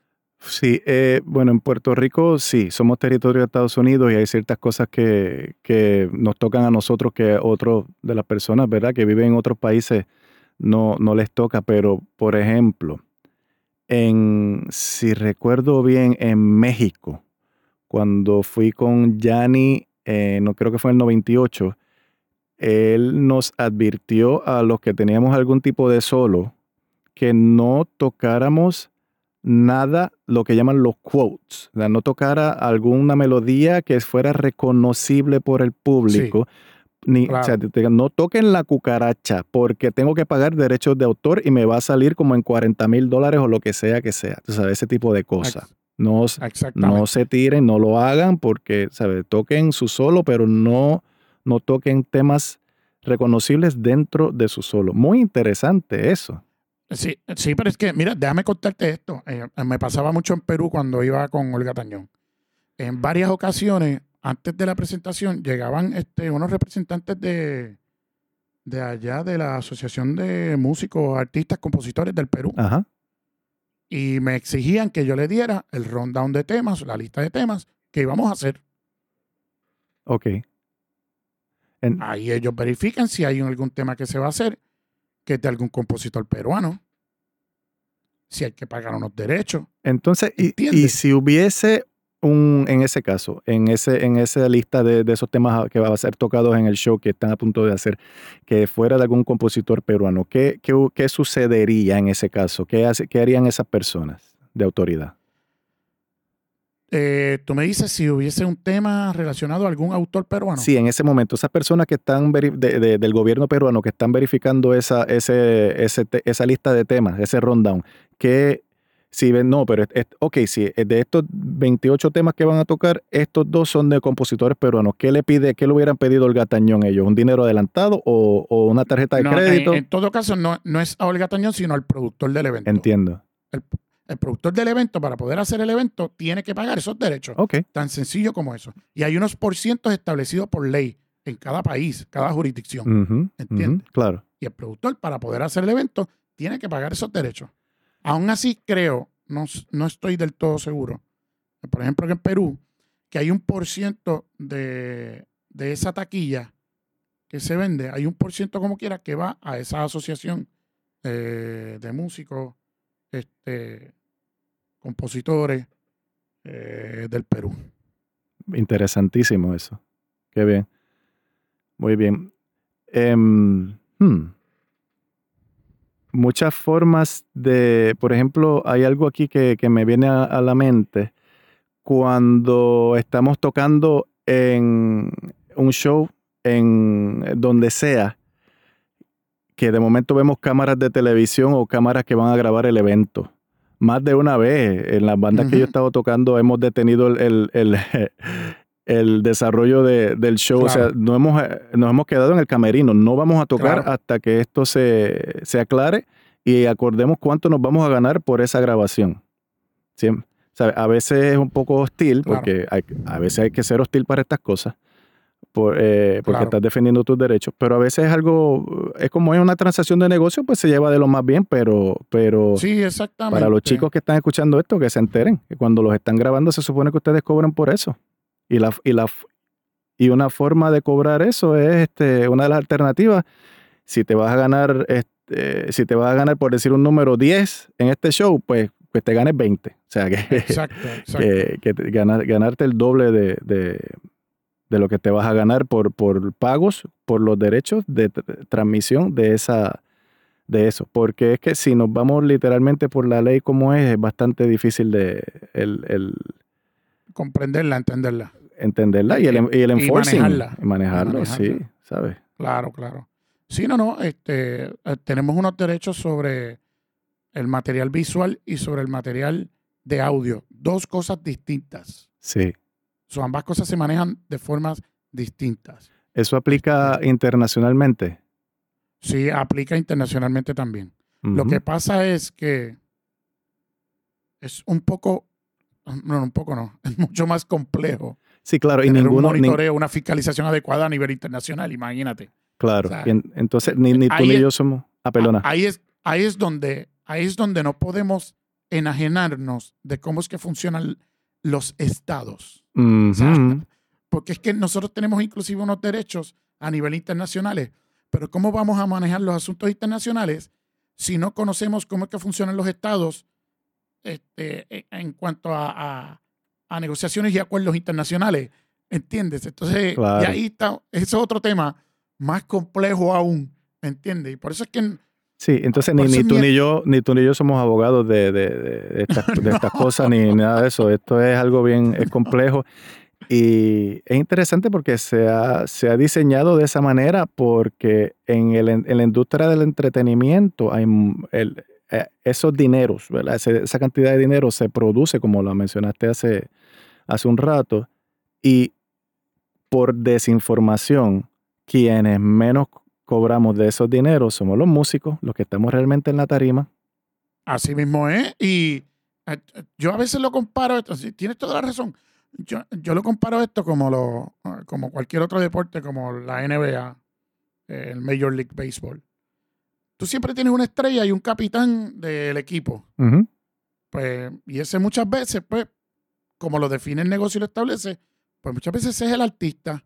Sí, eh, bueno, en Puerto Rico sí, somos territorio de Estados Unidos y hay ciertas cosas que, que nos tocan a nosotros que a otros de las personas, ¿verdad? Que viven en otros países no, no les toca, pero por ejemplo, en, si recuerdo bien, en México, cuando fui con Yanni, eh, no creo que fue en el 98, él nos advirtió a los que teníamos algún tipo de solo que no tocáramos nada, lo que llaman los quotes, o sea, no tocara alguna melodía que fuera reconocible por el público. Ni, o sea, no toquen la cucaracha porque tengo que pagar derechos de autor y me va a salir como en 40 mil dólares o lo que sea que sea. Sabes, ese tipo de cosas. No, no se tiren, no lo hagan porque, ¿sabes? Toquen su solo, pero no, no toquen temas reconocibles dentro de su solo. Muy interesante eso. Sí, sí, pero es que, mira, déjame contarte esto. Eh, me pasaba mucho en Perú cuando iba con Olga Tañón. En varias ocasiones, antes de la presentación, llegaban este, unos representantes de, de allá de la Asociación de Músicos, Artistas, Compositores del Perú Ajá. y me exigían que yo le diera el rundown de temas, la lista de temas que íbamos a hacer. Ok. Ahí ellos verifican si hay algún tema que se va a hacer que es de algún compositor peruano, si hay que pagar unos derechos. Entonces, y, si hubiese un, en ese caso, en, ese, en esa lista de, de esos temas que van a ser tocados en el show que están a punto de hacer, que fuera de algún compositor peruano, ¿qué, qué, qué sucedería en ese caso? ¿Qué, hace- qué harían esas personas de autoridad? Eh, tú me dices si hubiese un tema relacionado a algún autor peruano. Sí, en ese momento, esas personas que están de- de- del gobierno peruano que están verificando esa, ese, ese esa lista de temas, ese rundown, que si ven, no, pero es- ok, sí, eh, de estos 28 temas que van a tocar, estos dos son de compositores peruanos. ¿Qué le pide, qué le hubieran pedido el Gatañón ellos? ¿Un dinero adelantado o, o una tarjeta de No, en- crédito? En, todo caso, no, no es a Olga Tañón, sino al productor del evento. Entiendo. El, el productor del evento, para poder hacer el evento, tiene que pagar esos derechos. Ok, Tan sencillo como eso. Y hay unos porcientos establecidos por ley en cada país, cada jurisdicción. ujú, ujú, Entiende. claro. Y el productor, para poder hacer el evento, tiene que pagar esos derechos. Aún así, creo, no, no estoy del todo seguro, por ejemplo, que en Perú, que hay un por ciento de, de esa taquilla que se vende, hay un por ciento como quiera que va a esa asociación eh, de músicos, este, compositores eh, del Perú. Interesantísimo eso. Qué bien. Muy bien. Em, hmm. Muchas formas de, por ejemplo, hay algo aquí que, que me viene a, a la mente cuando estamos tocando en un show en donde sea, que de momento vemos cámaras de televisión o cámaras que van a grabar el evento. Más de una vez en las bandas que yo he estado tocando hemos detenido el, el- el- el desarrollo de- del show. O sea, Claro. no hemos, eh, nos hemos quedado en el camerino. No vamos a tocar Claro. hasta que esto se, se aclare y acordemos cuánto nos vamos a ganar por esa grabación. ¿sabe? A veces es un poco hostil, Claro. porque hay- a veces hay que ser hostil para estas cosas, por, eh, porque Claro. estás defendiendo tus derechos, pero a veces es algo, es como es una transacción de negocio, pues se lleva de lo más bien, pero, pero Sí, exactamente. para los chicos que están escuchando esto, que se enteren, que cuando los están grabando se supone que ustedes cobran por eso. Y, la, y, la, y una forma de cobrar eso es este, una de las alternativas. Si te vas a ganar, este, si te vas a ganar, por decir un número 10 en este show, pues, pues te ganes 20. O sea, que, Exacto, exacto. que, que ganar- ganarte el doble de, de- de lo que te vas a ganar por, por pagos, por los derechos de tr- transmisión de esa de eso. Porque es que si nos vamos literalmente por la ley como es, es bastante difícil de el, el Comprenderla, entenderla. entenderla y el, y el Y enforcing. manejarla. y manejarlo, Y sí, manejarla. ¿sabes? Claro, claro. Sí, no, no. Este, eh, tenemos unos derechos sobre el material visual y sobre el material de audio. Dos cosas distintas. Sí. So, ambas cosas se manejan de formas distintas. ¿Eso aplica internacionalmente? Sí, aplica internacionalmente también. Lo que pasa es que es un poco, no, un poco no, es mucho más complejo. Sí, claro, y ninguno, un monitoreo, una fiscalización adecuada a nivel internacional, imagínate. Claro, entonces ni, ni tú ni yo somos apelona. Ahí es, ahí es donde, ahí es donde no podemos enajenarnos de cómo es que funcionan los estados. porque es que nosotros tenemos inclusive unos derechos a nivel internacionales, pero ¿cómo vamos a manejar los asuntos internacionales si no conocemos cómo es que funcionan los estados este, e, en cuanto a, negociaciones y acuerdos internacionales? ¿Entiendes? Entonces, y ahí está, ese es otro tema más complejo aún, ¿entiendes? Y por eso es que Sí, entonces ni, ni tú ni yo, ni tú ni yo somos abogados de, de, estas, cosas, ni nada de eso. Esto es algo bien es complejo. Y es interesante porque se ha, se ha diseñado de esa manera porque en, el, en la industria del entretenimiento hay el, eh, esos dineros, ¿verdad? esa cantidad de dinero se produce, como lo mencionaste hace, hace un rato, y por desinformación, quienes menos cobramos de esos dineros somos los músicos, los que estamos realmente en la tarima. Así mismo es. Y eh, yo a veces lo comparo, esto, tienes toda la razón. Yo, yo lo comparo esto como, lo, como cualquier otro deporte, como la NBA, el Major League Baseball. Tú siempre tienes una estrella y un capitán del equipo. Pues, y ese muchas veces, pues, como lo define el negocio y lo establece, pues muchas veces es el artista.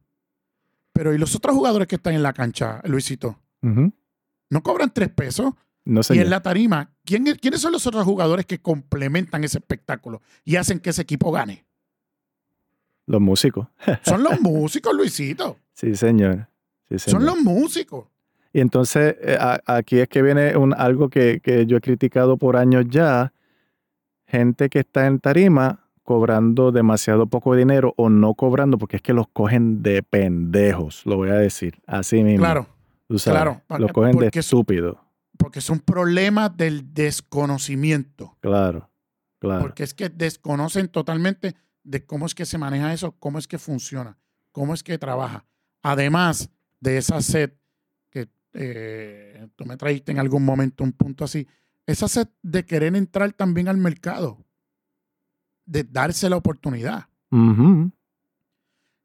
Pero ¿y los otros jugadores que están en la cancha, Luisito? ¿No cobran tres pesos? No y en la tarima, ¿quiénes son los otros jugadores que complementan ese espectáculo y hacen que ese equipo gane? Los músicos. Son los músicos, Luisito. Sí, señor. Son los músicos. Y entonces eh, aquí es que viene un, algo que, que, yo he criticado por años ya. Gente que está en tarima cobrando demasiado poco dinero o no cobrando porque es que los cogen de pendejos, lo voy a decir así mismo. Claro. claro. Los cogen de estúpido. Porque es un problema del desconocimiento. Claro, claro. Porque es que desconocen totalmente de cómo es que se maneja eso, cómo es que funciona, cómo es que trabaja. Además de esa sed que eh, tú me trajiste en algún momento un punto así, esa sed de querer entrar también al mercado de darse la oportunidad.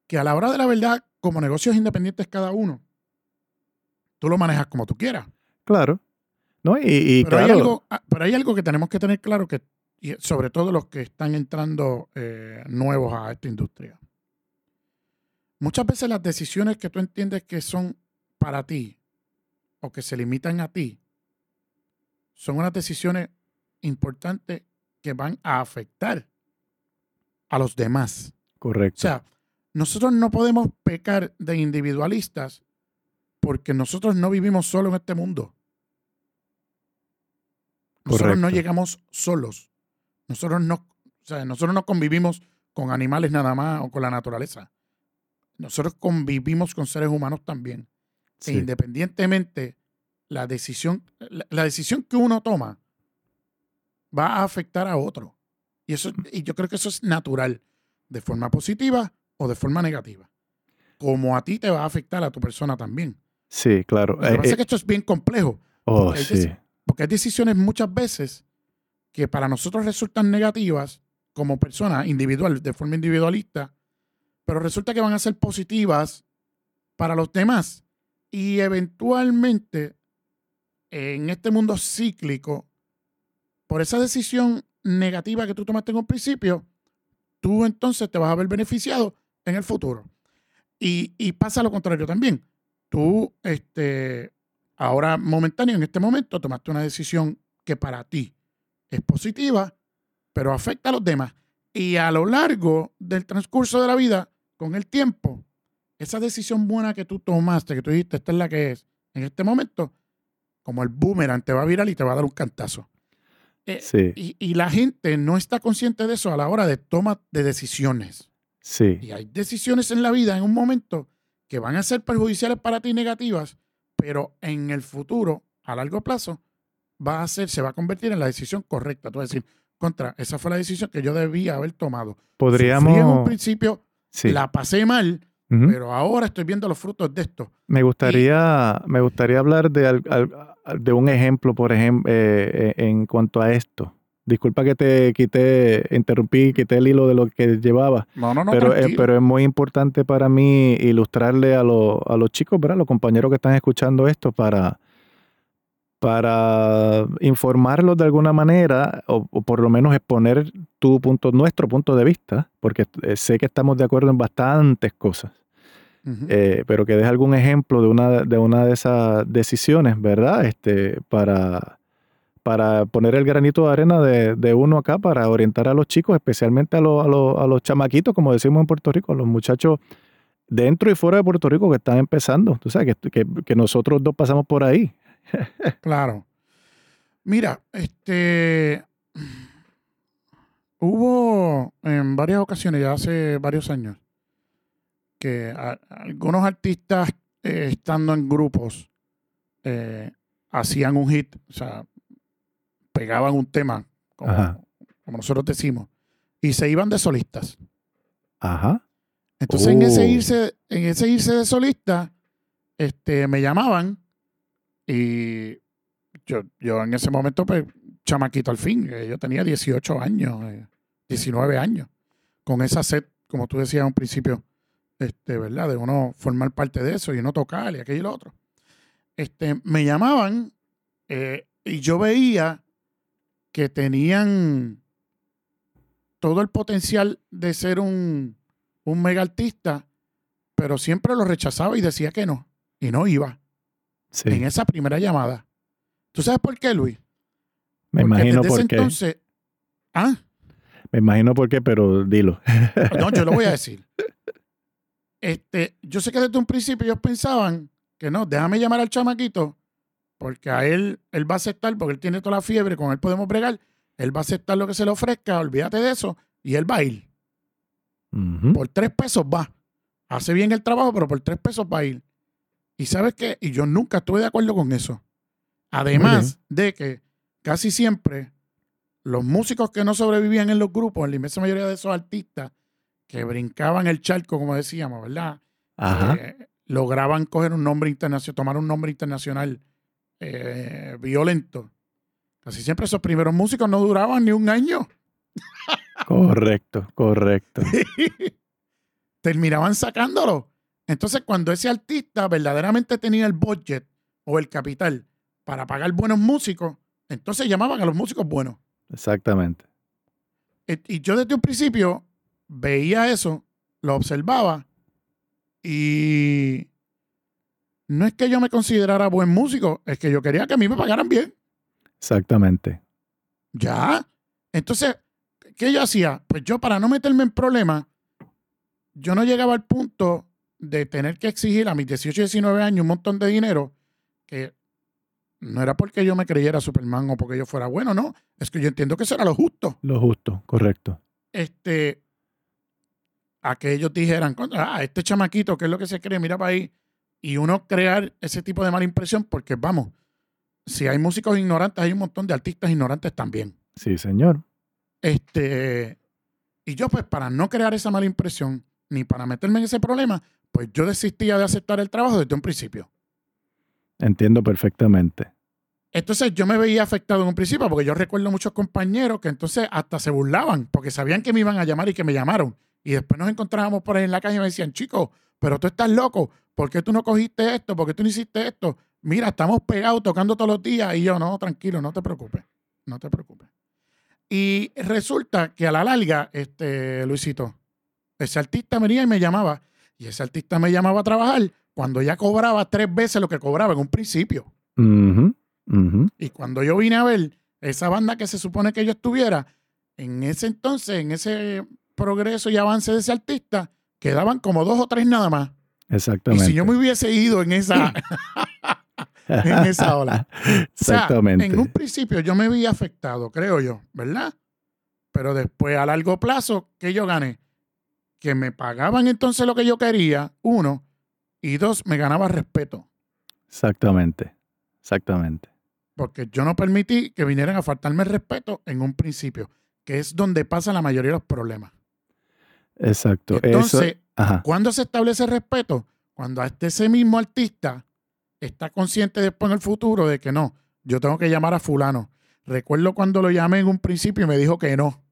Que a la hora de la verdad, como negocios independientes cada uno, tú lo manejas como tú quieras. Claro. ¿No? Y, pero, hay algo, ah, pero hay algo que tenemos que tener claro, que sobre todo los que están entrando eh, nuevos a esta industria. Muchas veces las decisiones que tú entiendes que son para ti o que se limitan a ti, son unas decisiones importantes que van a afectar a los demás. Correcto. O sea, nosotros no podemos pecar de individualistas porque nosotros no vivimos solo en este mundo. Nosotros no llegamos solos. Nosotros no, o sea, nosotros no convivimos con animales nada más o con la naturaleza. Nosotros convivimos con seres humanos también. E independientemente, la decisión, la decisión que uno toma va a afectar a otro. Y, eso, y yo creo que eso es natural, de forma positiva o de forma negativa. Como a ti te va a afectar a tu persona también. Sí, claro. Lo que pasa es eh, que esto es bien complejo. Oh, porque, hay porque hay decisiones muchas veces que para nosotros resultan negativas como persona individual, de forma individualista, pero resulta que van a ser positivas para los demás. Y eventualmente, en este mundo cíclico, por esa decisión negativa que tú tomaste en un principio, tú entonces te vas a ver beneficiado en el futuro. Y, pasa lo contrario también. Tú, este, ahora momentáneo, en este momento, tomaste una decisión que para ti es positiva, pero afecta a los demás. Y a lo largo del transcurso de la vida, con el tiempo, esa decisión buena que tú tomaste, que tú dijiste, esta es la que es, en este momento, como el boomerang te va a virar y te va a dar un cantazo. Eh, y, la gente no está consciente de eso a la hora de toma de decisiones. Sí. Y hay decisiones en la vida en un momento que van a ser perjudiciales para ti negativas, pero en el futuro, a largo plazo, va a ser, se va a convertir en la decisión correcta. Tú vas a decir, contra, esa fue la decisión que yo debía haber tomado. Podríamos. en un principio, la pasé mal, Pero ahora estoy viendo los frutos de esto. Me gustaría, me gustaría hablar de, al- al- de un ejemplo, por ejemplo, en cuanto a esto. Disculpa que te quité, interrumpí, quité el hilo de lo que llevaba, No, no, no, pero, eh, pero es muy importante para mí ilustrarle a, lo- a los chicos, ¿verdad? los compañeros que están escuchando esto para, para informarlos de alguna manera o, o por lo menos exponer tu punto, nuestro punto de vista, porque eh, sé que estamos de acuerdo en bastantes cosas Eh, pero que deje algún ejemplo de una de, una de esas decisiones, ¿verdad? Este, para, para poner el granito de arena de, de uno acá para orientar a los chicos, especialmente a, los- a, los- a los chamaquitos, como decimos en Puerto Rico, a los muchachos dentro y fuera de Puerto Rico que están empezando. Tú sabes que, que, que nosotros dos pasamos por ahí. Claro. Mira, este. Hubo en varias ocasiones, ya hace varios años, que a- algunos artistas eh, estando en grupos eh, hacían un hit, o sea, pegaban un tema, como, nosotros decimos, y se iban de solistas. Ajá. Entonces, en ese Oh. irse, en ese irse de solista, este, me llamaban y yo, yo en ese momento, pues, chamaquito al fin, eh, yo tenía 18 años, eh, 19 años, con esa sed, como tú decías un principio, este, ¿verdad? De uno formar parte de eso y no tocar y aquello y lo otro. Este, me llamaban eh, y yo veía que tenían todo el potencial de ser un, un mega artista, pero siempre lo rechazaba y decía que no, y no iba Sí. en esa primera llamada. ¿Tú sabes por qué, Luis? Me Porque imagino desde por ese qué. entonces, ah, Me imagino por qué, pero dilo. no, yo lo voy a decir. Este, yo sé que desde un principio ellos pensaban que no, déjame llamar al chamaquito, porque a él, él va a aceptar, porque él tiene toda la fiebre, con él podemos bregar, él va a aceptar lo que se le ofrezca, olvídate de eso, y él va a ir. Por tres pesos va. Hace bien el trabajo, pero por tres pesos va a ir. Y sabes qué, y yo nunca estuve de acuerdo con eso. Además de que casi siempre los músicos que no sobrevivían en los grupos, en la inmensa mayoría de esos artistas que brincaban el charco, como decíamos, ¿verdad? Ajá. Eh, lograban coger un nombre internacional, tomar un nombre internacional eh, violento. Casi siempre esos primeros músicos no duraban ni un año. Correcto, correcto. terminaban sacándolo. Entonces, cuando ese artista verdaderamente tenía el budget o el capital para pagar buenos músicos, entonces llamaban a los músicos buenos. Exactamente. E- Y yo desde un principio veía eso, lo observaba y no es que yo me considerara buen músico, es que yo quería que a mí me pagaran bien. Exactamente. Ya. Entonces, ¿qué yo hacía? Pues yo para no meterme en problemas, yo no llegaba al punto de tener que exigir a mis 18 y 19 años un montón de dinero que no era porque yo me creyera Superman o porque yo fuera bueno, no. Es que yo entiendo que eso era lo justo. Lo justo, correcto. Este, a que ellos dijeran, ah, este chamaquito, ¿qué es lo que se cree? Mira para ahí. Y uno crear ese tipo de mala impresión porque, vamos, si hay músicos ignorantes, hay un montón de artistas ignorantes también. Sí, señor. Este, y yo, pues, para no crear esa mala impresión, ni para meterme en ese problema, pues yo desistía de aceptar el trabajo desde un principio. Entiendo perfectamente. Entonces yo me veía afectado en un principio, porque yo recuerdo muchos compañeros que entonces hasta se burlaban, porque sabían que me iban a llamar y que me llamaron. Y después nos encontrábamos por ahí en la calle y me decían, chicos, pero tú estás loco, ¿por qué tú no cogiste esto? ¿Por qué tú no hiciste esto? Mira, estamos pegados tocando todos los días. Y yo, no, tranquilo, no te preocupes, no te preocupes. Y resulta que a la larga, este, Luisito, ese artista venía y me llamaba. Y ese artista me llamaba a trabajar cuando ya cobraba tres veces lo que cobraba en un principio. Ujú, ujú. Y cuando yo vine a ver esa banda que se supone que yo estuviera, en ese entonces, en ese progreso y avance de ese artista, quedaban como dos o tres nada más. Y Exactamente. si yo me hubiese ido en esa, en esa ola. O sea, Exactamente. en un principio yo me vi afectado, creo yo, ¿verdad? Pero después a largo plazo, ¿qué yo gané? Que me pagaban entonces lo que yo quería, uno, y dos, me ganaba respeto. Exactamente. Exactamente. porque yo no permití que vinieran a faltarme el respeto en un principio, que es donde pasan la mayoría de los problemas. Exacto. Entonces, Eso. ¿cuándo se establece respeto? Cuando hasta ese mismo artista está consciente después en el futuro de que no, yo tengo que llamar a fulano. Recuerdo cuando lo llamé en un principio y me dijo que no.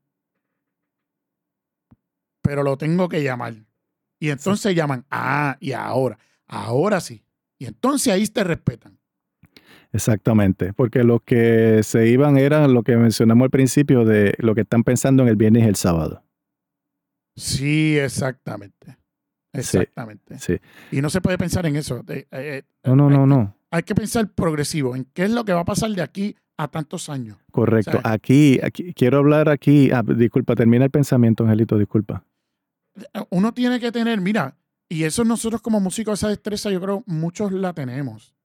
Pero lo tengo que llamar. Y entonces llaman, ah, y ahora, ahora sí. Y entonces ahí te respetan. Exactamente, porque los que se iban eran lo que mencionamos al principio de lo que están pensando en el viernes y el sábado. Sí, exactamente. Exactamente. Sí. Y no se puede pensar en eso. Eh, eh, No, no, hay- no, no. Hay que pensar progresivo, en qué es lo que va a pasar de aquí a tantos años. Correcto. Aquí, aquí, quiero hablar aquí. ah, disculpa, termina el pensamiento, Angelito, disculpa. Uno tiene que tener, mira, y eso nosotros como músicos, esa destreza, yo creo muchos la tenemos.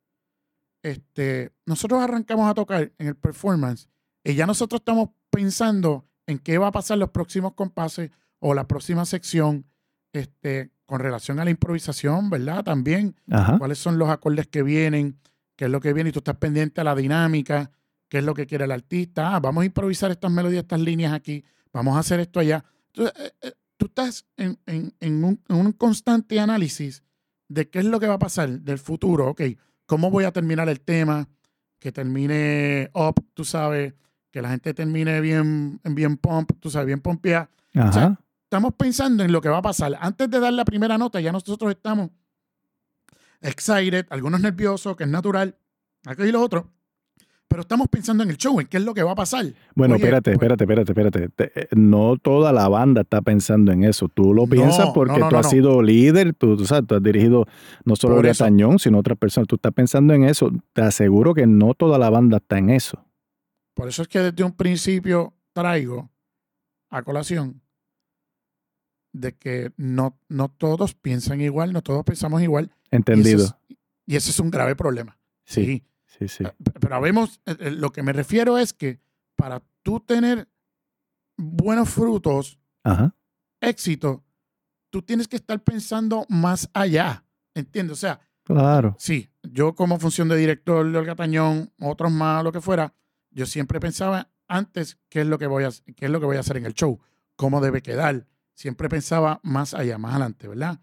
Este, nosotros arrancamos a tocar en el performance y ya nosotros estamos pensando en qué va a pasar los próximos compases o la próxima sección este, con relación a la improvisación, ¿verdad? También Ajá. cuáles son los acordes que vienen, qué es lo que viene, y tú estás pendiente a la dinámica, qué es lo que quiere el artista. Ah, vamos a improvisar estas melodías, estas líneas aquí, vamos a hacer esto allá. Entonces, eh, eh, tú estás en, en- en un, en un constante análisis de qué es lo que va a pasar del futuro, ok, cómo voy a terminar el tema, que termine up, tú sabes, que la gente termine bien, bien pump, tú sabes, bien pompeada Ajá. sea, estamos pensando en lo que va a pasar. Antes de dar la primera nota, ya nosotros estamos excited, algunos nerviosos, que es natural, aquello y lo otro, pero estamos pensando en el show, en qué es lo que va a pasar. bueno, Oye, espérate, pues- espérate, espérate, espérate. Te- eh, no toda la banda está pensando en eso. Tú lo No, piensas porque no, no, tú has sido líder, tú, tú sabes, tú has dirigido no solo a. Tañón, sino otras personas. Tú estás pensando en eso. Te aseguro que no toda la banda está en eso. Por eso es que desde un principio traigo a colación de que no, no todos piensan igual, no todos pensamos igual. y Entendido. eso es- Y ese es un grave problema. Sí, sí, sí. Eh, Pero vemos, eh, eh, lo que me refiero es que para tú tener buenos frutos, Ajá. éxito, tú tienes que estar pensando más allá. ¿Entiendes? O sea, Claro. sí, yo como función de director de Olga Tañón, otros más, lo que fuera, yo siempre pensaba antes qué es lo que voy a, qué es lo que voy a hacer en el show, cómo debe quedar. Siempre pensaba más allá, más adelante, ¿verdad?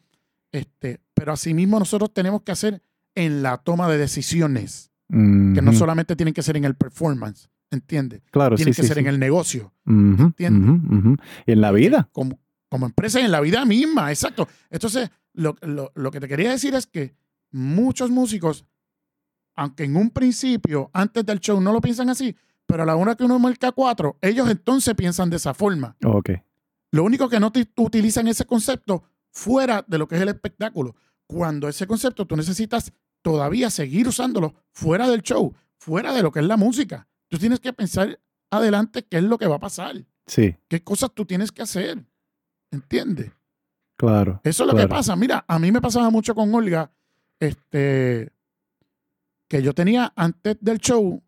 Este, pero asimismo nosotros tenemos que hacer en la toma de decisiones, que no solamente tienen que ser en el performance, ¿entiendes? Claro, Tienen sí, que sí, ser sí. en el negocio. ¿entiendes? Y en la vida. como, como empresa y en la vida misma, exacto. Entonces, lo, lo- lo que te quería decir es que muchos músicos, aunque en un principio, antes del show, no lo piensan así, pero a la hora que uno marca cuatro, ellos entonces piensan de esa forma. Ok. Lo único que no te- utilizan ese concepto fuera de lo que es el espectáculo. Cuando ese concepto tú necesitas todavía seguir usándolo fuera del show, fuera de lo que es la música. Tú tienes que pensar adelante qué es lo que va a pasar, Sí, qué cosas tú tienes que hacer. ¿Entiendes? claro. Eso es lo claro. que pasa. Mira, a mí me pasaba mucho con Olga, este, que yo tenía antes del show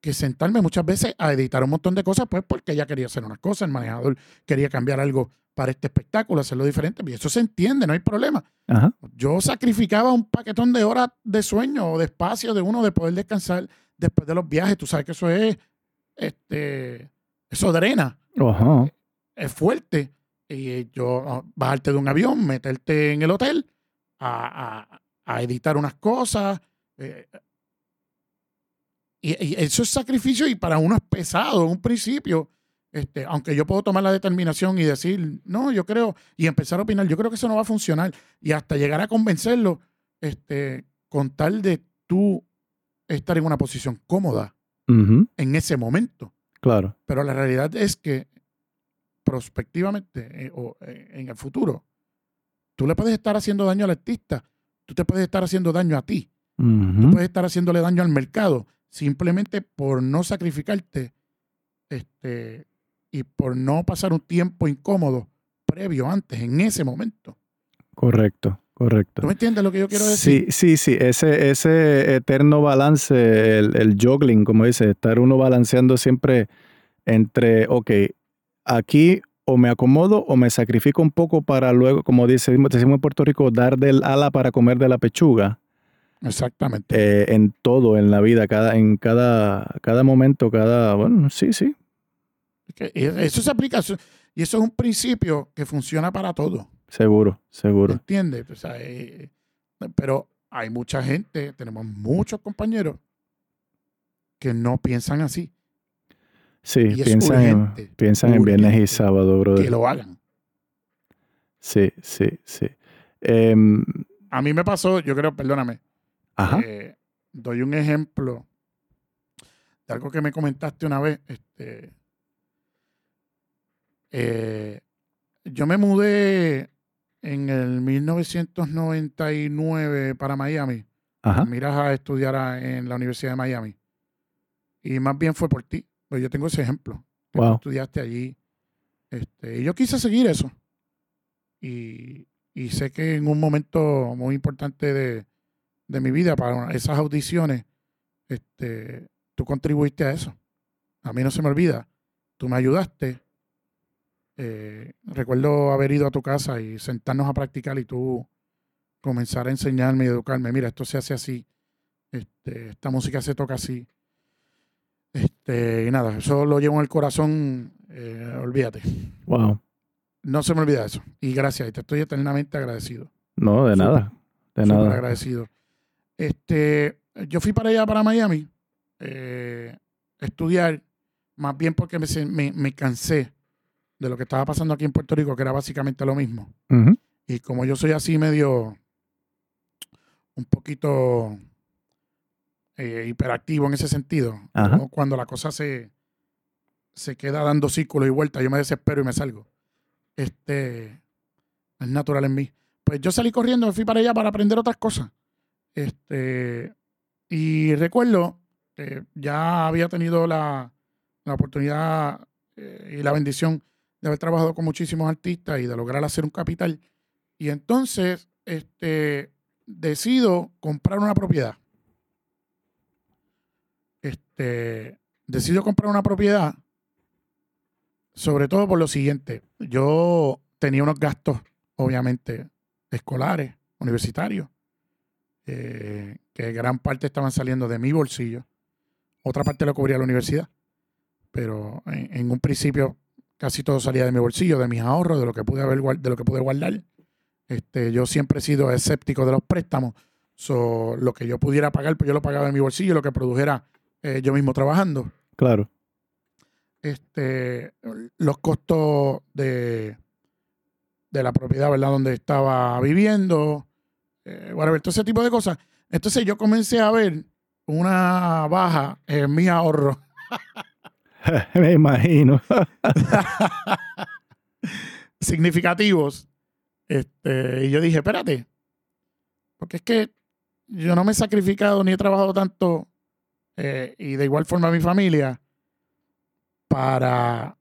que sentarme muchas veces a editar un montón de cosas, pues porque ella quería hacer unas cosas, el manejador quería cambiar algo para este espectáculo, hacerlo diferente, y eso se entiende, no hay problema. Ajá. Yo sacrificaba un paquetón de horas de sueño o de espacio de uno de poder descansar después de los viajes. Tú sabes que eso es, este, eso drena Ajá. es fuerte. Y yo, ah, bajarte de un avión, meterte en el hotel, a, a- a editar unas cosas. eh, y, y eso es sacrificio y para uno es pesado en un principio. Este, aunque yo puedo tomar la determinación y decir, no, yo creo, y empezar a opinar, yo creo que eso no va a funcionar. Y hasta llegar a convencerlo, este, con tal de tú estar en una posición cómoda en ese momento. Claro. Pero la realidad es que prospectivamente eh, o eh, en el futuro, tú le puedes estar haciendo daño al artista, tú te puedes estar haciendo daño a ti, tú puedes estar haciéndole daño al mercado simplemente por no sacrificarte este, y por no pasar un tiempo incómodo previo antes, en ese momento. Correcto, correcto. ¿Tú me entiendes lo que yo quiero decir? Sí, sí, sí, ese, ese eterno balance, el, el juggling, como dice, estar uno balanceando siempre entre, ok, aquí o me acomodo o me sacrifico un poco para luego, como dice, decimos en Puerto Rico, dar del ala para comer de la pechuga, Exactamente. eh, en todo, en la vida, cada, en cada, cada momento, cada, bueno, sí, sí, Que Eso se aplica. Y eso es un principio que funciona para todo. Seguro, seguro. ¿Entiendes? O sea, eh, pero hay mucha gente, tenemos muchos compañeros que no piensan así. Sí, Y piensan, en, piensan en viernes y sábado, Que brother. lo hagan. Sí, sí, sí. Em, A mí me pasó, yo creo, perdóname, ajá. eh, doy un ejemplo de algo que me comentaste una vez. Este, eh, yo me mudé en el 1999 para Miami. Ajá. Miras a estudiar a- en la Universidad de Miami. Y más bien fue por ti. Pues yo tengo ese ejemplo. que tú Wow. estudiaste allí. Este, y yo quise seguir eso. Y, y sé que en un momento muy importante de, de mi vida, para esas audiciones, este, tú contribuiste a eso. A mí no se me olvida. Tú me ayudaste. Eh, recuerdo haber ido a tu casa y sentarnos a practicar y tú comenzar a enseñarme y educarme. Mira, esto se hace así. Este, esta música se toca así. Este, y nada, eso lo llevo en el corazón. eh, olvídate. Wow. No se me olvida eso. Y gracias. Y te estoy eternamente agradecido. No, de nada. De nada. agradecido. Este, yo fui para allá, para Miami, eh, estudiar, más bien porque me, me, me cansé de lo que estaba pasando aquí en Puerto Rico, que era básicamente lo mismo. Y como yo soy así medio, un poquito eh, hiperactivo en ese sentido, cuando la cosa se, se queda dando círculos y vueltas, yo me desespero y me salgo. Este, es natural en mí. Pues yo salí corriendo, me fui para allá para aprender otras cosas. Este, y recuerdo que ya había tenido la, la oportunidad eh, y la bendición de haber trabajado con muchísimos artistas y de lograr hacer un capital. Y entonces, este, decido comprar una propiedad. Este, decido comprar una propiedad, sobre todo por lo siguiente. Yo tenía unos gastos, obviamente, escolares, universitarios, eh, que gran parte estaban saliendo de mi bolsillo. Otra parte lo cubría la universidad. Pero en, en un principio casi todo salía de mi bolsillo, de mis ahorros, de lo que pude haber de lo que pude guardar. Este, yo siempre he sido escéptico de los préstamos. So, lo que yo pudiera pagar, pues yo lo pagaba de mi bolsillo, lo que produjera eh, yo mismo trabajando. Claro. Este, los costos de, de la propiedad, ¿verdad? Donde estaba viviendo, eh, whatever, todo ese tipo de cosas. Entonces yo comencé a ver una baja en mis ahorros. Me imagino. significativos. Este, y yo dije, espérate, porque es que yo no me he sacrificado ni he trabajado tanto, eh, y de igual forma mi familia, para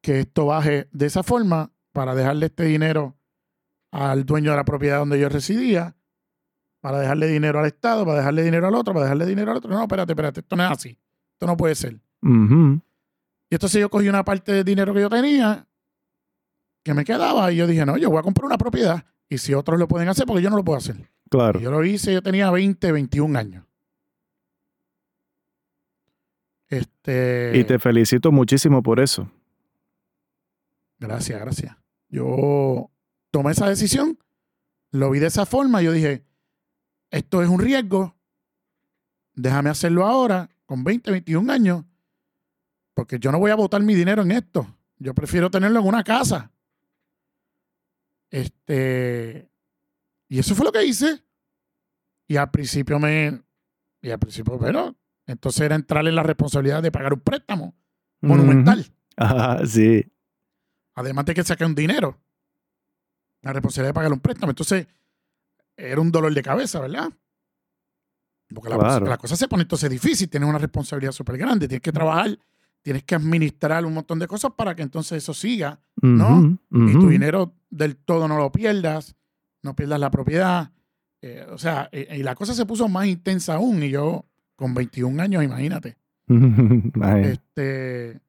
que esto baje de esa forma, para dejarle este dinero al dueño de la propiedad donde yo residía, para dejarle dinero al Estado, para dejarle dinero al otro, para dejarle dinero al otro. No, espérate, espérate, esto no es así. Esto no puede ser. Ujú. Y entonces yo cogí una parte del dinero que yo tenía, que me quedaba, y yo dije, no, yo voy a comprar una propiedad. Y si otros lo pueden hacer, porque yo no lo puedo hacer. Claro. Y yo lo hice, yo tenía 20, 21 años. Este, Y te felicito muchísimo por eso. Gracias, gracias. Yo tomé esa decisión, lo vi de esa forma, y yo dije, esto es un riesgo, déjame hacerlo ahora, con 20, 21 años, porque yo no voy a botar mi dinero en esto. Yo prefiero tenerlo en una casa. Este, y eso fue lo que hice. Y al principio me, y al principio, pero, entonces era entrar en la responsabilidad de pagar un préstamo monumental. Ajá, sí. Además de que saqué un dinero. La responsabilidad de pagar un préstamo. Entonces, era un dolor de cabeza, ¿verdad? Porque la, Claro. cosa, la cosa se pone entonces difícil. Tienes una responsabilidad súper grande. Tienes que trabajar, tienes que administrar un montón de cosas para que entonces eso siga. ¿no? Y tu dinero del todo no lo pierdas. No pierdas la propiedad. Eh, o sea, y, y la cosa se puso más intensa aún. Y yo, con 21 años, imagínate. Este.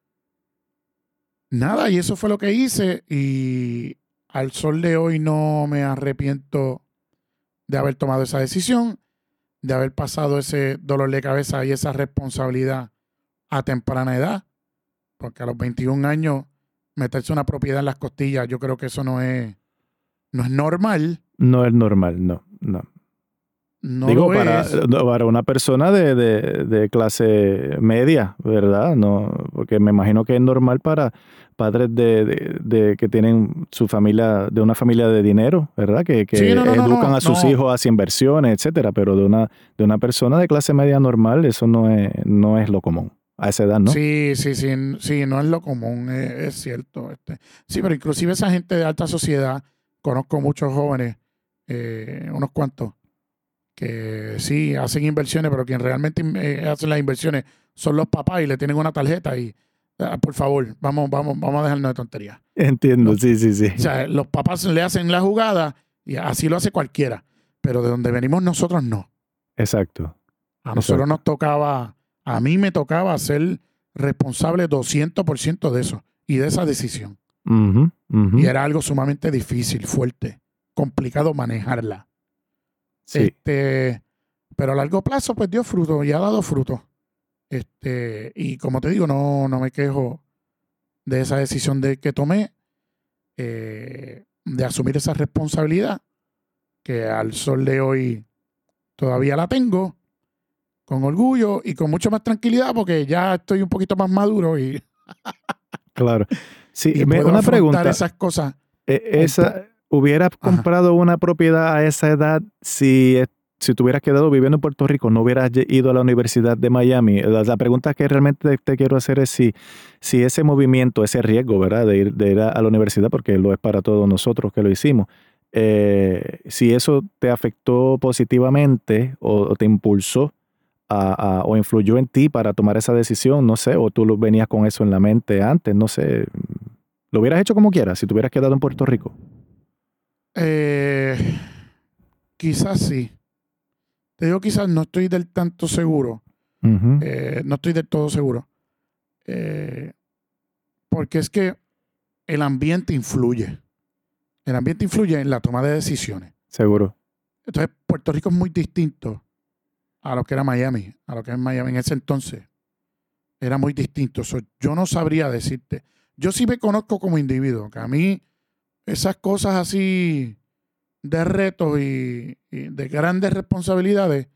Nada, y eso fue lo que hice. Y al sol de hoy no me arrepiento de haber tomado esa decisión, de haber pasado ese dolor de cabeza y esa responsabilidad a temprana edad. Porque a los 21 años meterse una propiedad en las costillas, yo creo que eso no es, no es normal. No es normal, no, no. No Digo, para, para una persona de, de- de clase media, ¿verdad? No, porque me imagino que es normal para padres de, de- que tienen su familia, de una familia de dinero, ¿verdad? Que, que Sí, no, no, no, educan a sus hijos hacia inversiones, etcétera. Pero de una, de una persona de clase media normal, eso no es, no es lo común. A esa edad, ¿no? Sí, sí, sí, sí, no es lo común, es, es cierto. Este. Sí, pero inclusive esa gente de alta sociedad, conozco muchos jóvenes, eh, unos cuantos, que sí hacen inversiones, pero quien realmente eh, hacen las inversiones son los papás y le tienen una tarjeta y, ah, por favor, vamos, vamos, vamos a dejarnos de tonterías. Entiendo, sí, sí, sí. O sea, los papás le hacen la jugada y así lo hace cualquiera, pero de donde venimos nosotros no. Exacto. A nosotros Exacto. nos tocaba, a mí me tocaba ser responsable 200% de eso y de esa decisión. Y era algo sumamente difícil, fuerte, complicado manejarla. Sí. Este, pero a largo plazo, pues dio fruto y ha dado fruto. Este, y como te digo, no, no me quejo de esa decisión de que tomé, eh, de asumir esa responsabilidad, que al sol de hoy todavía la tengo, con orgullo y con mucho más tranquilidad, porque ya estoy un poquito más maduro y, Claro. Sí, y me- puedo una pregunta. esas cosas. Eh, esa, ¿Hubieras comprado una propiedad a esa edad si, eh, si te hubieras quedado viviendo en Puerto Rico, no hubieras ido a la Universidad de Miami? La, la pregunta que realmente te, te quiero hacer es si, si ese movimiento, ese riesgo, ¿verdad? De ir, de ir a, a la universidad, porque lo es para todos nosotros que lo hicimos, eh, si eso te afectó positivamente o, o te impulsó a- a- o influyó en ti para tomar esa decisión, no sé, o tú lo venías con eso en la mente antes, no sé. Lo hubieras hecho como quieras si te hubieras quedado en Puerto Rico. Eh, quizás sí. Te digo quizás, no estoy del tanto seguro. Eh, no estoy del todo seguro. Eh, porque es que el ambiente influye. El ambiente influye en la toma de decisiones. Seguro. Entonces, Puerto Rico es muy distinto a lo que era Miami, a lo que es Miami en ese entonces. Era muy distinto. So, yo no sabría decirte. Yo sí me conozco como individuo, que a mí esas cosas así de retos y, y de grandes responsabilidades,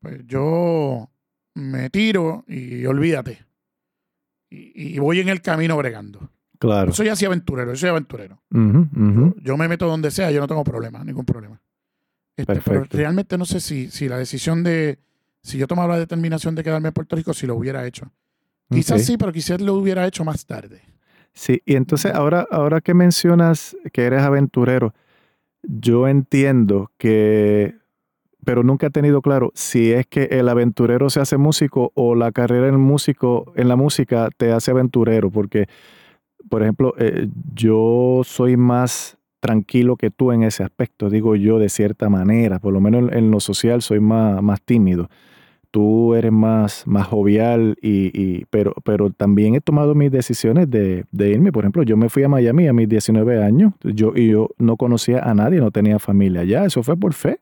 pues yo me tiro y olvídate. Y, y voy en el camino bregando. Claro. Yo soy así aventurero, yo soy aventurero. Ujú. Yo me meto donde sea, yo no tengo problema, ningún problema. Este, pero realmente no sé si, si la decisión de, si yo tomaba la determinación de quedarme en Puerto Rico, si lo hubiera hecho. Quizás sí, pero quizás lo hubiera hecho más tarde. Sí, y entonces ahora, ahora que mencionas que eres aventurero, yo entiendo que, pero nunca he tenido claro si es que el aventurero se hace músico o la carrera en músico, en la música te hace aventurero, porque, por ejemplo, eh, yo soy más tranquilo que tú en ese aspecto, digo yo de cierta manera, por lo menos en, en lo social soy más, más tímido. Tú eres más, más jovial, y, y- pero, pero también he tomado mis decisiones de, de irme. Por ejemplo, yo me fui a Miami a mis 19 años yo, y yo no conocía a nadie, no tenía familia allá. Eso fue por fe.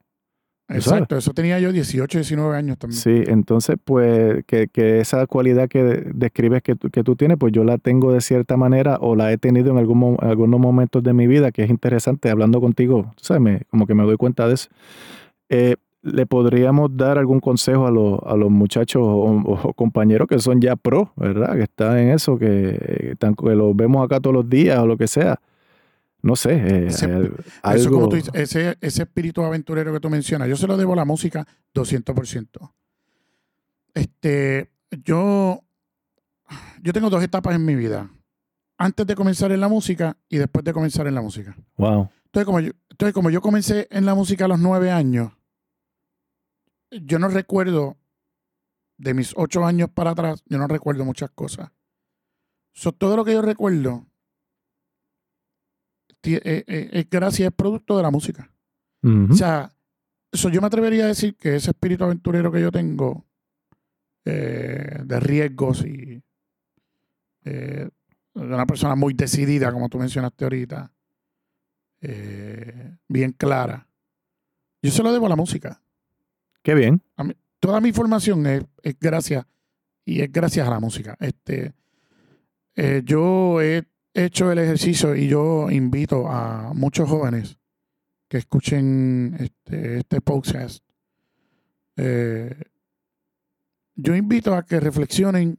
Exacto, eso tenía yo 18, 19 años también. Sí, entonces, pues, que, que esa cualidad que de- describes que, tú- que tú tienes, pues yo la tengo de cierta manera o la he tenido en algún, mo- algunos momentos de mi vida, que es interesante hablando contigo, tú sabes, me- como que me doy cuenta de eso. Eh, ¿Le podríamos dar algún consejo a, los- a los muchachos o, o compañeros que son ya pro, ¿verdad? Que están en eso, que, están, que los vemos acá todos los días o lo que sea. No sé, eh, Ese- Eso como tú dices, ese, ese espíritu aventurero que tú mencionas, yo se lo debo a la música 200%. Este, yo, yo tengo dos etapas en mi vida. Antes de comenzar en la música y después de comenzar en la música. Wow. Entonces, como yo, entonces, como yo comencé en la música a los nueve años, yo no recuerdo, de mis ocho años para atrás, yo no recuerdo muchas cosas. So, todo lo que yo recuerdo eh, eh, es gracias, es producto de la música. O sea, eso yo me atrevería a decir que ese espíritu aventurero que yo tengo, eh, de riesgos y eh, de una persona muy decidida, como tú mencionaste ahorita, eh, bien clara, yo se lo debo a la música. Qué bien. Toda mi formación es, es gracias y es gracias a la música. Este, eh, yo he hecho el ejercicio y yo invito a muchos jóvenes que escuchen este, este podcast. Eh, yo invito a que reflexionen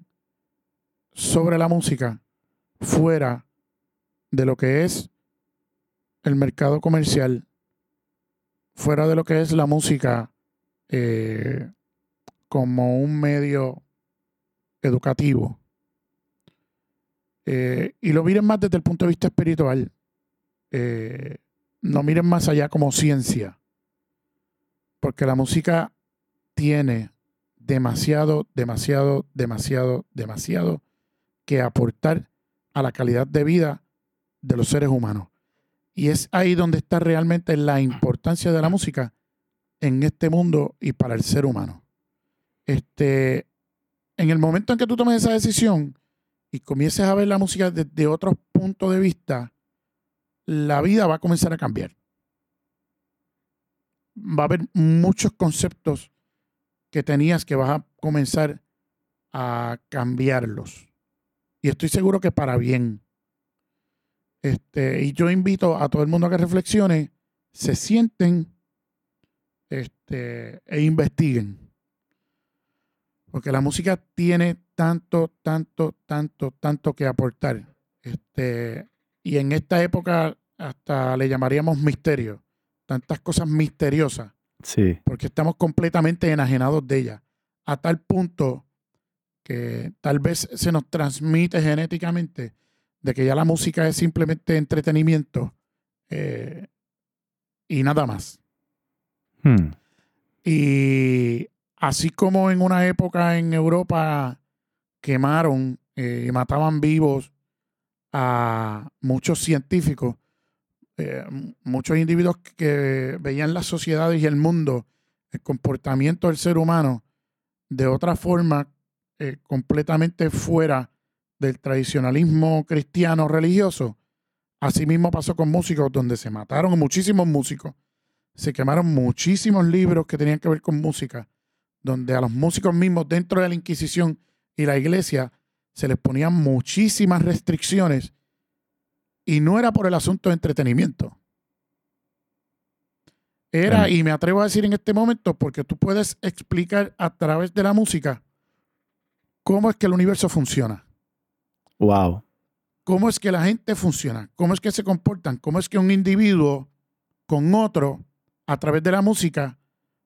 sobre la música fuera de lo que es el mercado comercial, fuera de lo que es la música eh, como un medio educativo. Eh, y lo miren más desde el punto de vista espiritual. Eh, no miren más allá como ciencia. Porque la música tiene demasiado, demasiado, demasiado, demasiado que aportar a la calidad de vida de los seres humanos. Y es ahí donde está realmente la importancia de la música en este mundo y para el ser humano. Este, en el momento en que tú tomes esa decisión y comiences a ver la música desde otro punto de vista, la vida va a comenzar a cambiar. Va a haber muchos conceptos que tenías que vas a comenzar a cambiarlos. Y estoy seguro que para bien. Este, y yo invito a todo el mundo a que reflexione, se sienten este, e investiguen. Porque la música tiene tanto, tanto, tanto, tanto que aportar. Este, y en esta época hasta le llamaríamos misterio. Tantas cosas misteriosas. Sí. Porque estamos completamente enajenados de ella. A tal punto que tal vez se nos transmite genéticamente de que ya la música es simplemente entretenimiento eh, y nada más. Hmm. Y así como en una época en Europa quemaron eh, y mataban vivos a muchos científicos, eh, muchos individuos que veían la sociedad y el mundo, el comportamiento del ser humano de otra forma completamente fuera del tradicionalismo cristiano religioso. Asimismo pasó con músicos donde se mataron muchísimos músicos, se quemaron muchísimos libros que tenían que ver con música, donde a los músicos mismos dentro de la Inquisición y la iglesia se les ponían muchísimas restricciones y no era por el asunto de entretenimiento. Era, y me atrevo a decir en este momento, porque tú puedes explicar a través de la música cómo es que el universo funciona. Wow. ¿Cómo es que la gente funciona? ¿Cómo es que se comportan? ¿Cómo es que un individuo con otro, a través de la música,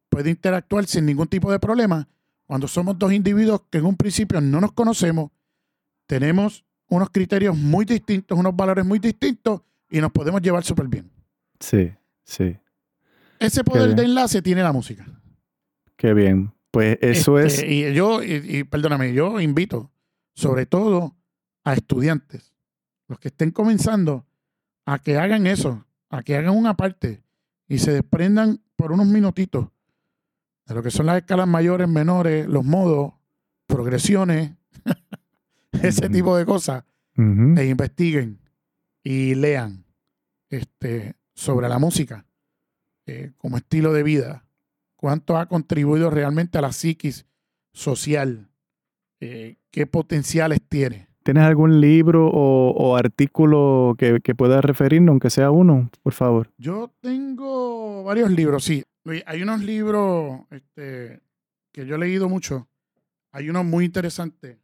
puede interactuar sin ningún tipo de problema cuando somos dos individuos que en un principio no nos conocemos, tenemos unos criterios muy distintos, unos valores muy distintos y nos podemos llevar súper bien? Sí, sí. Ese poder de enlace tiene la música. Qué bien. Pues eso Este, es. Y yo, y, y perdóname, yo invito, sobre todo a estudiantes, los que estén comenzando, a que hagan eso, a que hagan una parte y se desprendan por unos minutitos de lo que son las escalas mayores, menores, los modos, progresiones, ese tipo de cosas, e investiguen y lean este, sobre la música eh, como estilo de vida, cuánto ha contribuido realmente a la psiquis social, eh, qué potenciales tiene. ¿Tienes algún libro o, o artículo que, que puedas referirnos, aunque sea uno, por favor? Yo tengo varios libros, sí. Hay unos libros este, que yo he leído mucho. Hay uno muy interesante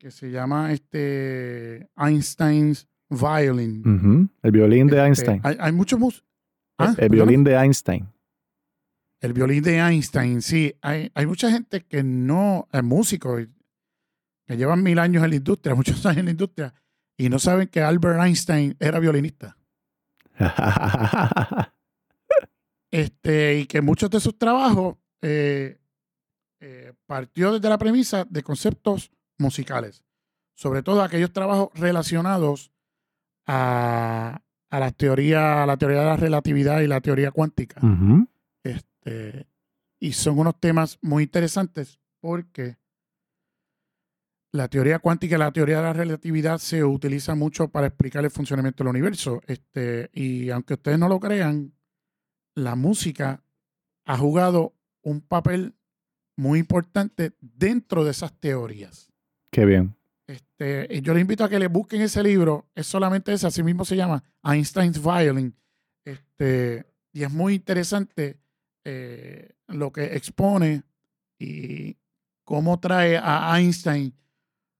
que se llama este, Einstein's Violin. El violín de Este, Einstein. Hay, hay muchos mus- Ah, el violín de Einstein. El violín de Einstein, sí. Hay, hay mucha gente que no es músico, y- que llevan mil años en la industria, muchos años en la industria, y no saben que Albert Einstein era violinista. Este, y que muchos de sus trabajos eh, eh, partió desde la premisa de conceptos musicales, sobre todo aquellos trabajos relacionados a, a la teoría, a la teoría de la relatividad y la teoría cuántica. Este, y son unos temas muy interesantes porque la teoría cuántica y la teoría de la relatividad se utiliza mucho para explicar el funcionamiento del universo. Este, y aunque ustedes no lo crean, la música ha jugado un papel muy importante dentro de esas teorías. Qué bien. Este, yo les invito a que le busquen ese libro. Es solamente ese, así mismo se llama Einstein's Violin. Este, y es muy interesante eh, lo que expone y cómo trae a Einstein,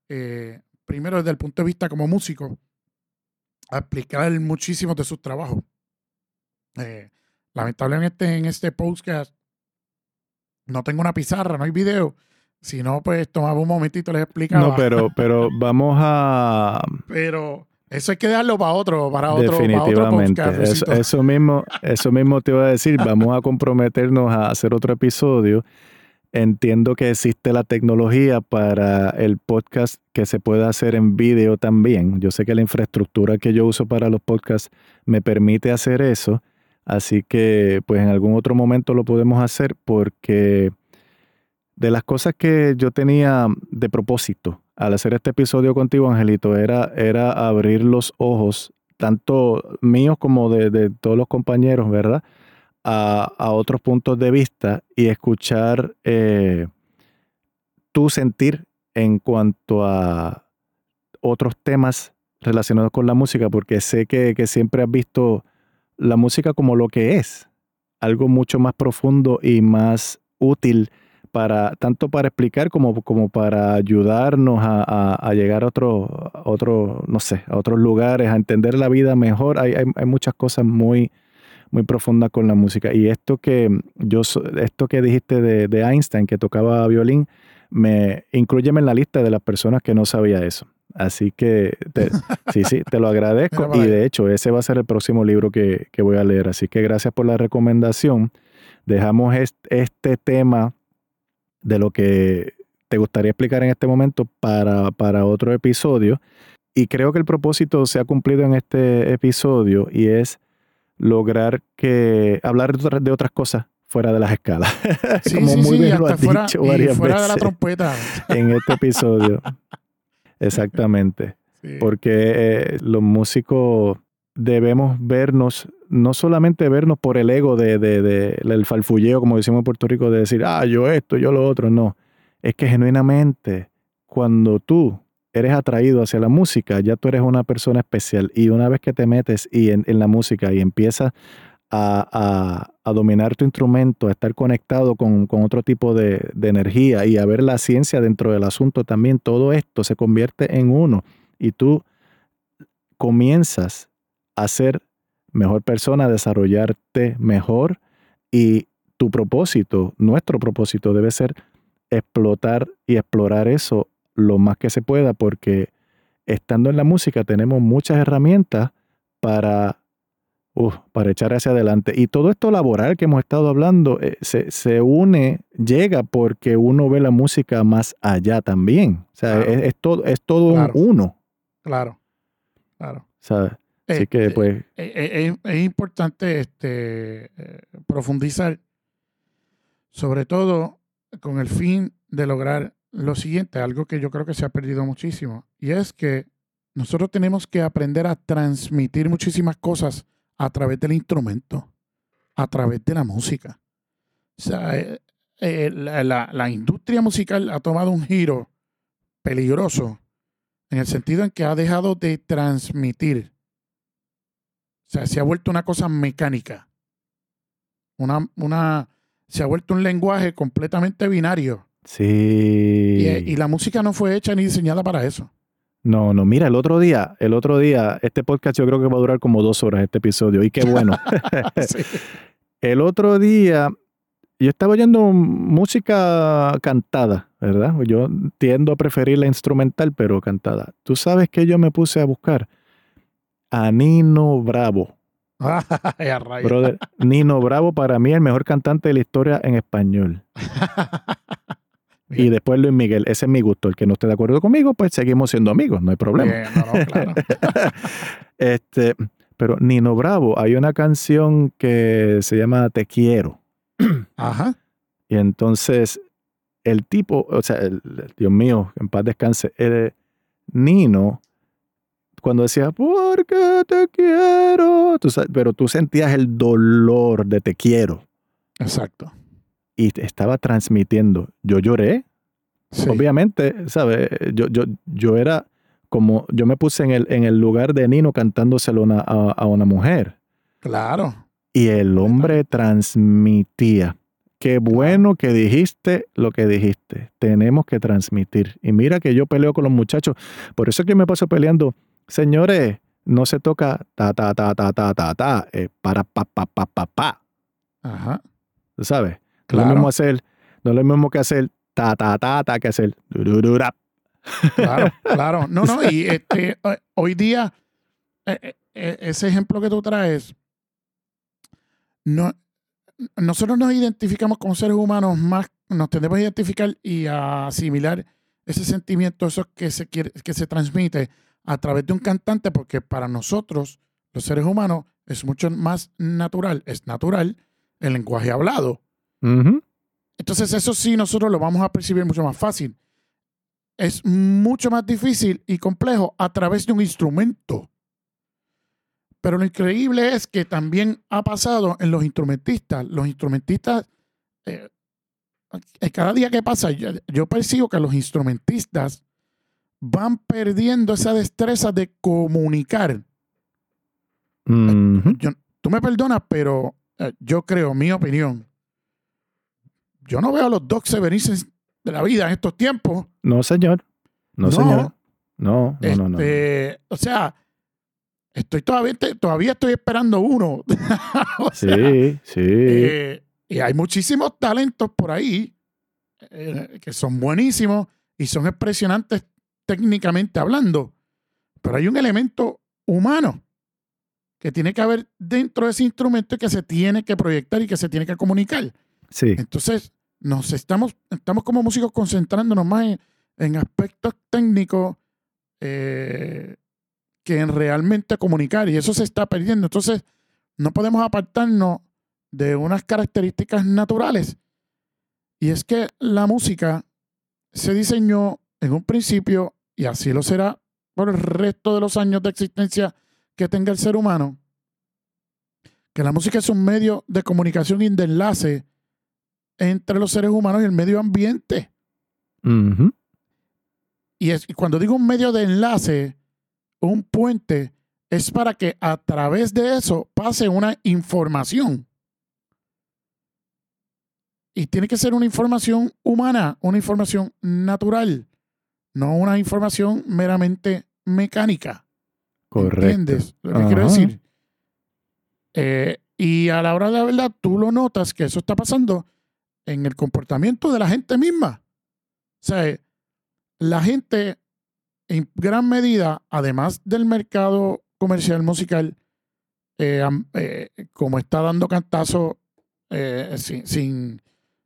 eh, primero desde el punto de vista como músico, a explicar muchísimos de sus trabajos. Eh, lamentablemente en este podcast no tengo una pizarra, no hay video, si no, pues tomaba un momentito, les explicaba. No, pero, pero vamos a. Pero eso hay que darlo para otro, para otro, Definitivamente. eso, mismo, eso mismo te iba a decir. Vamos a comprometernos a hacer otro episodio. Entiendo que existe la tecnología para el podcast que se pueda hacer en vídeo también. Yo sé que la infraestructura que yo uso para los podcasts me permite hacer eso. Así que, pues en algún otro momento lo podemos hacer porque de las cosas que yo tenía de propósito al hacer este episodio contigo, Angelito, era, era abrir los ojos, tanto míos como de, todos los compañeros, ¿verdad? A, otros puntos de vista y escuchar eh, tu sentir en cuanto a otros temas relacionados con la música, porque sé que, que siempre has visto la música como lo que es, algo mucho más profundo y más útil para, tanto para explicar como, como para ayudarnos a, llegar a otro, otro, no sé, a otros lugares, a entender la vida mejor. Hay, hay, muchas cosas muy, muy profundas con la música. Y esto que yo esto que dijiste de, Einstein, que tocaba violín, me incluyeme en la lista de las personas que no sabía eso. Así que sí, sí, te lo agradezco. y de hecho, ese va a ser el próximo libro que, voy a leer. Así que gracias por la recomendación. Dejamos este tema de lo que te gustaría explicar en este momento para, para otro episodio. Y creo que el propósito se ha cumplido en este episodio y es lograr que hablar de otras cosas fuera de las escalas. Como muy bien lo has dicho varias fuera de la trompeta. en este episodio. Exactamente. Porque eh, los músicos debemos vernos, no solamente vernos por el ego de, de, el falfulleo, como decimos en Puerto Rico, de decir, ah, yo esto, yo lo otro, no. Es que genuinamente, cuando tú eres atraído hacia la música, ya tú eres una persona especial. Y una vez que te metes y en, la música y empiezas a, dominar tu instrumento, a estar conectado con, otro tipo de, de, energía y a ver la ciencia dentro del asunto también, todo esto se convierte en uno. Y tú comienzas a ser mejor persona, a desarrollarte mejor y tu propósito, nuestro propósito debe ser explotar y explorar eso lo más que se pueda porque estando en la música tenemos muchas herramientas para, para echar hacia adelante. Y todo esto laboral que hemos estado hablando eh, se, une, llega porque uno ve la música más allá también. O sea, es, todo, es todo un uno. Claro, claro. ¿Sabes? Así que pues... Eh, eh, es, importante este, eh, profundizar, sobre todo con el fin de lograr lo siguiente, algo que yo creo que se ha perdido muchísimo, y es que nosotros tenemos que aprender a transmitir muchísimas cosas a través del instrumento, a través de la música. O sea, la industria musical ha tomado un giro peligroso en el sentido en que ha dejado de transmitir o sea, se ha vuelto una cosa mecánica. Una, una, se ha vuelto un lenguaje completamente binario. Sí. Y, la música no fue hecha ni diseñada para eso. No, no, mira, el otro día, el otro día, este podcast yo creo que va a durar como dos horas este episodio, y qué bueno. El otro día, yo estaba oyendo música cantada, ¿verdad? Yo tiendo a preferir la instrumental, pero cantada. Tú sabes que yo me puse a buscar a Nino Bravo. Brother, Nino Bravo para mí el mejor cantante de la historia en español. y después Luis Miguel, ese es mi gusto. El que no esté de acuerdo conmigo, pues seguimos siendo amigos, no hay problema. este, pero Nino Bravo, hay una canción que se llama Te quiero. Ajá. Y entonces el tipo, o sea, Dios mío, en paz descanse, el Nino cuando decía, porque te quiero, pero tú sentías el dolor de te quiero. Exacto. Y estaba transmitiendo. Yo lloré Sí. Obviamente, ¿sabes? Yo, yo, yo era como, yo me puse en el, en el lugar de Nino cantándoselo una- a, a una mujer. Claro. Y el hombre transmitía. Qué bueno que dijiste lo que dijiste. Tenemos que transmitir. Y mira que yo peleo con los muchachos. Por eso es que me paso peleando. Señores, no se toca ta, ta, ta, ta, ta, ta, ta. eh, para, pa, pa, pa, pa, pa. Ajá. ¿Tú No es lo mismo hacer, no es lo mismo que hacer ta, ta, ta, ta, que hacer durururap. Claro, claro. No, no, y este, eh, hoy día, eh, eh, ese ejemplo que tú traes, no, nosotros nos identificamos como seres humanos más, nos tendemos a identificar y a asimilar ese sentimiento, eso que se quiere, que se transmite a través de un cantante, porque para nosotros, los seres humanos, es mucho más natural, es natural el lenguaje hablado. Entonces eso sí nosotros lo vamos a percibir mucho más fácil. Es mucho más difícil y complejo a través de un instrumento. Pero lo increíble es que también ha pasado en los instrumentistas. Los instrumentistas, eh, eh, cada día que pasa, yo, yo percibo que los instrumentistas van perdiendo esa destreza de comunicar. Yo- tú me perdonas, pero eh, yo creo, mi opinión, yo no veo a los Doc Severinsen de la vida en estos tiempos. No, señor. No, No. señor. No, no, no, no. Este, O sea, estoy todavía, todavía estoy esperando uno. O sea, Sí, sí. eh, y hay muchísimos talentos por ahí eh, que son buenísimos y son impresionantes técnicamente hablando. Pero hay un elemento humano que tiene que haber dentro de ese instrumento y que se tiene que proyectar y que se tiene que comunicar. sí. Entonces, nos estamos, estamos como músicos concentrándonos más en, aspectos técnicos eh, que en realmente comunicar. Y eso se está perdiendo. Entonces, no podemos apartarnos de unas características naturales. Y es que la música se diseñó en un principio, y así lo será por el resto de los años de existencia que tenga el ser humano, que la música es un medio de comunicación y de enlace entre los seres humanos y el medio ambiente. Y, es, cuando digo un medio de enlace, un puente, es para que a través de eso pase una información. Y tiene que ser una información humana, una información natural, no una información meramente mecánica. Correcto. ¿Entiendes lo que quiero decir? Eh, y a la hora de la verdad, tú lo notas que eso está pasando en el comportamiento de la gente misma. O sea, la gente, en gran medida, además del mercado comercial musical, eh, eh, como está dando cantazo eh, sin, sin,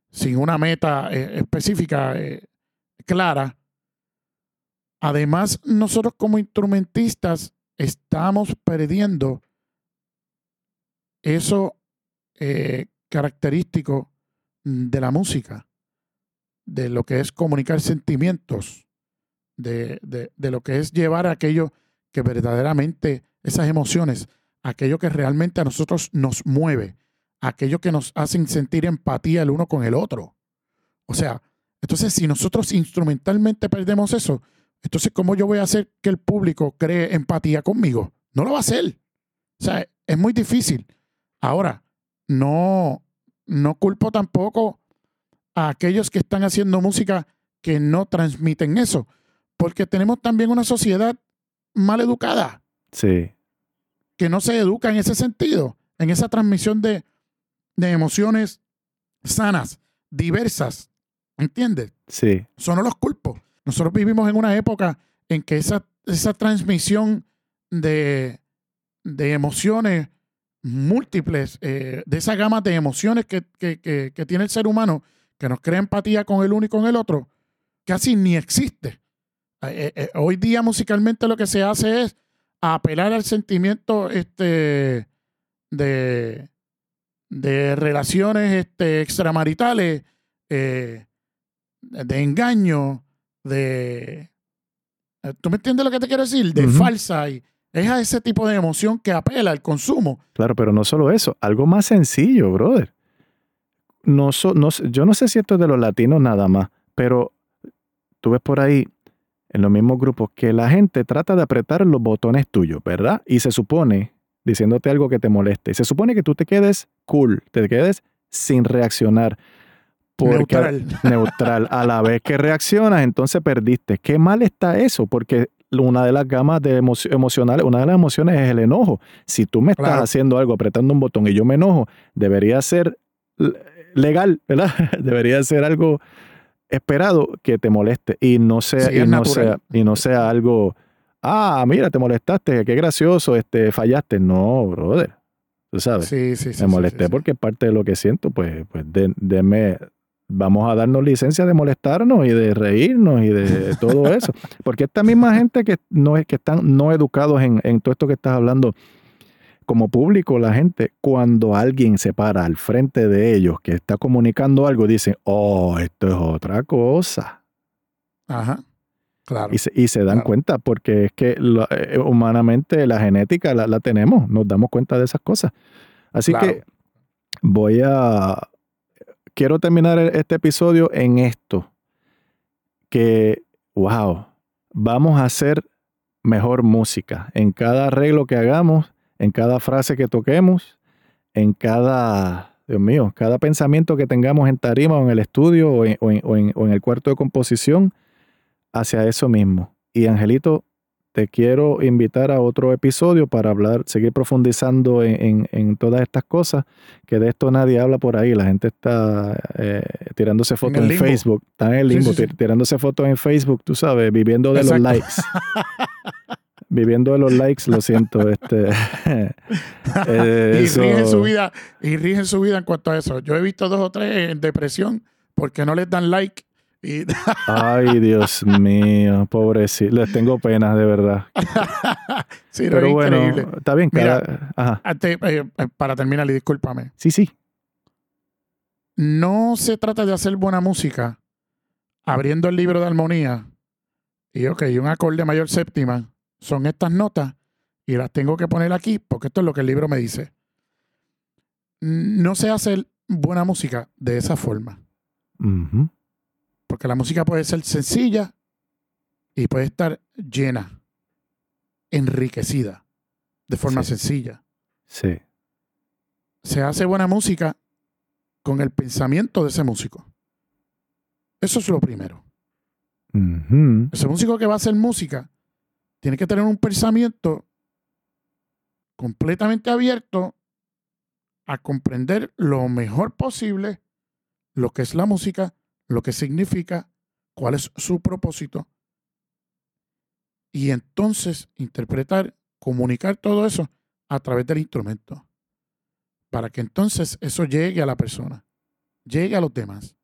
sin una meta específica clara, además nosotros como instrumentistas estamos perdiendo eso característico de la música, de lo que es comunicar sentimientos, de, de- de lo que es llevar aquello que verdaderamente, esas emociones, aquello que realmente a nosotros nos mueve, aquello que nos hacen sentir empatía el uno con el otro. O sea, entonces si nosotros instrumentalmente perdemos eso, entonces ¿cómo yo voy a hacer que el público cree empatía conmigo? No lo va a hacer. O sea, es muy difícil. Ahora, no, no culpo tampoco a aquellos que están haciendo música que no transmiten eso, porque tenemos también una sociedad mal educada, Sí. que no se educa en ese sentido, en esa transmisión de, de emociones sanas, diversas. ¿Entiendes? Sí. Eso no los culpo. Nosotros vivimos en una época en que esa, esa transmisión de, de emociones múltiples, eh, de esa gama de emociones que, que- que- que tiene el ser humano, que nos crea empatía con el uno y con el otro, casi ni existe. Eh, eh, hoy día musicalmente lo que se hace es apelar al sentimiento este, de, de relaciones este, extramaritales, de engaño, de... ¿Tú me entiendes lo que te quiero decir? De falsa. Y es a ese tipo de emoción que apela al consumo. Claro, pero no solo eso, algo más sencillo, brother. No so- no yo no sé si esto es de los latinos nada más, pero tú ves por ahí en los mismos grupos que la gente trata de apretar los botones tuyos, ¿verdad? Y se supone, diciéndote algo que te moleste, y se supone que tú te quedes cool, te quedes sin reaccionar. Porque, Neutral. neutral. A la vez que reaccionas, entonces perdiste. Qué mal está eso, porque una de las gamas de emo- emocionales, una de las emociones es el enojo. Si tú me estás haciendo algo, apretando un botón y yo me enojo, debería ser legal, ¿verdad? debería ser algo esperado que te moleste y no sea, Sí, y no sea, y no sea algo, ah, mira, te molestaste, qué gracioso, este, fallaste. No, brother. Tú sabes Sí, sí, sí. me molesté sí, sí. porque parte de lo que siento, pues, pues de- denme, vamos a darnos licencia de molestarnos y de reírnos y de todo eso. Porque esta misma gente que no es que están no educados en, en todo esto que estás hablando, como público, la gente, cuando alguien se para al frente de ellos que está comunicando algo, dicen, oh, esto es otra cosa. Ajá. Claro. Y se, y se dan Claro. cuenta porque es que lo- eh, humanamente la genética la, la tenemos, nos damos cuenta de esas cosas. Así Claro. que voy a... Quiero terminar e- este episodio en esto, que, wow, vamos a hacer mejor música en cada arreglo que hagamos, en cada frase que toquemos, en cada, Dios mío, cada pensamiento que tengamos en tarima o en el estudio o en- o en- el cuarto de composición hacia eso mismo. Y Angelito, te quiero invitar a otro episodio para hablar, seguir profundizando en, en- en todas estas cosas, que de esto nadie habla por ahí. La gente está eh, tirándose fotos en. Facebook, están en el limbo, sí, sí. tir- tirándose fotos en Facebook, tú sabes, viviendo de Exacto. los likes. viviendo de los likes, lo siento. Este, eh, y rigen su vida, y rigen su vida en cuanto a eso. Yo he visto dos o tres en depresión porque no les dan like. Y Ay, Dios mío, pobrecito. Les tengo pena, de verdad. sí, Pero es bueno, increíble. está bien. Mira. Antes, eh, eh, para terminar, y discúlpame. Sí, sí. No se trata de hacer buena música abriendo el libro de armonía y, ok, un acorde mayor séptima son estas notas y las tengo que poner aquí porque esto es lo que el libro me dice. No se hace buena música de esa forma. Ujú. Porque la música puede ser sencilla y puede estar llena, enriquecida, de forma Sí. sencilla. Sí. Se hace buena música con el pensamiento de ese músico. Eso es lo primero. Ese músico que va a hacer música tiene que tener un pensamiento completamente abierto a comprender lo mejor posible lo que es la música, lo que significa, cuál es su propósito. Y entonces interpretar, comunicar todo eso a través del instrumento. Para que entonces eso llegue a la persona, llegue a los demás.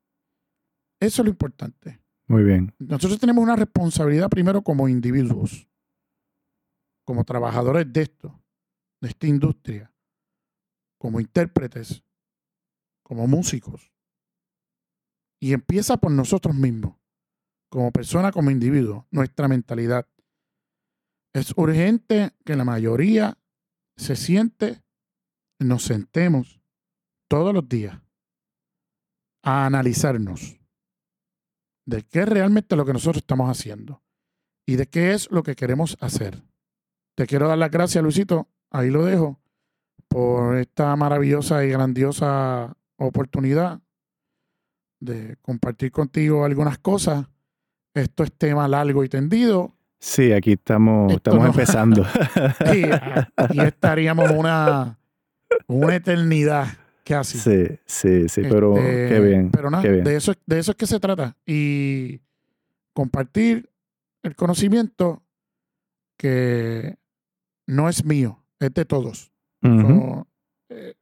Eso es lo importante. Muy bien. Nosotros tenemos una responsabilidad primero como individuos, como trabajadores de esto, de esta industria, como intérpretes, como músicos. Y empieza por nosotros mismos, como persona, como individuo, nuestra mentalidad. Es urgente que la mayoría se siente, nos sentemos todos los días a analizarnos de qué es realmente lo que nosotros estamos haciendo y de qué es lo que queremos hacer. Te quiero dar las gracias, Luisito, ahí lo dejo, por esta maravillosa y grandiosa oportunidad de compartir contigo algunas cosas. Esto es tema largo y tendido Sí, aquí estamos, Esto estamos no- empezando. y aquí estaríamos una, una eternidad casi. sí, sí, sí, pero Este, qué bien. Pero nada, qué bien. de eso, de eso es que se trata. Y compartir el conocimiento que no es mío, es de todos. So, eh,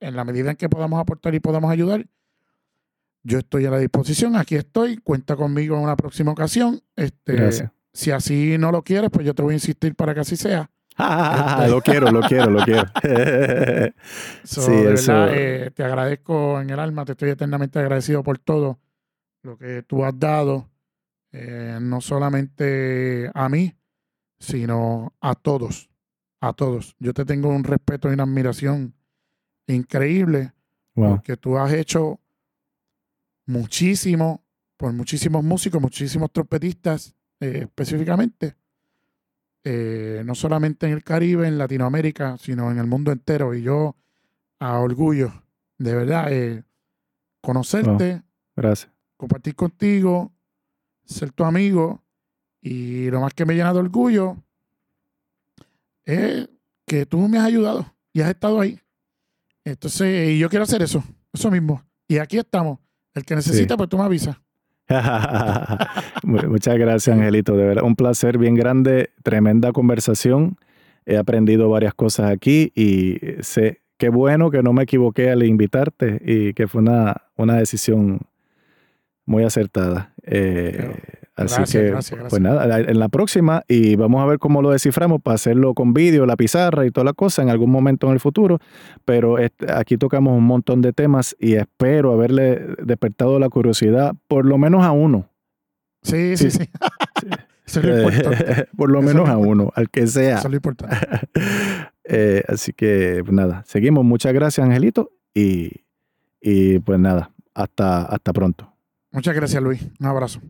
en la medida en que podamos aportar y podamos ayudar, yo estoy a la disposición. Aquí estoy. Cuenta conmigo en una próxima ocasión. Este, Gracias. Si así no lo quieres, pues yo te voy a insistir para que así sea. Ah, lo quiero, lo quiero, lo quiero. So, Sí, de eso- verdad, eh, te agradezco en el alma, te estoy eternamente agradecido por todo lo que tú has dado, eh, no solamente a mí, sino a todos, a todos. Yo te tengo un respeto y una admiración increíble wow. porque tú has hecho muchísimo por muchísimos músicos, muchísimos trompetistas eh, específicamente, eh, no solamente en el Caribe, en Latinoamérica, sino en el mundo entero. Y yo, a orgullo, de verdad, eh, conocerte, Gracias. compartir contigo, ser tu amigo. Y lo más que me llena de orgullo es que tú me has ayudado y has estado ahí. Entonces, y yo quiero hacer eso, eso mismo. Y aquí estamos. El que necesita, Sí. pues tú me avisas. Mu- Muchas gracias, Angelito. De verdad, un placer bien grande, tremenda conversación. He aprendido varias cosas aquí y sé qué bueno que no me equivoqué al invitarte y que fue una, una decisión muy acertada. Eh, así Gracias, que, gracias, gracias. pues nada, en la próxima y vamos a ver cómo lo desciframos para hacerlo con vídeo, la pizarra y toda la cosa en algún momento en el futuro. Pero este, aquí tocamos un montón de temas y espero haberle despertado la curiosidad, por lo menos a uno. Sí, sí, sí. Eso es lo importante. Por lo Eso menos lo a uno, al que sea. Eso es lo importante. Eh, así que pues nada, seguimos. Muchas gracias, Angelito. Y, y pues nada, hasta, hasta pronto. Muchas gracias, Luis. Un abrazo.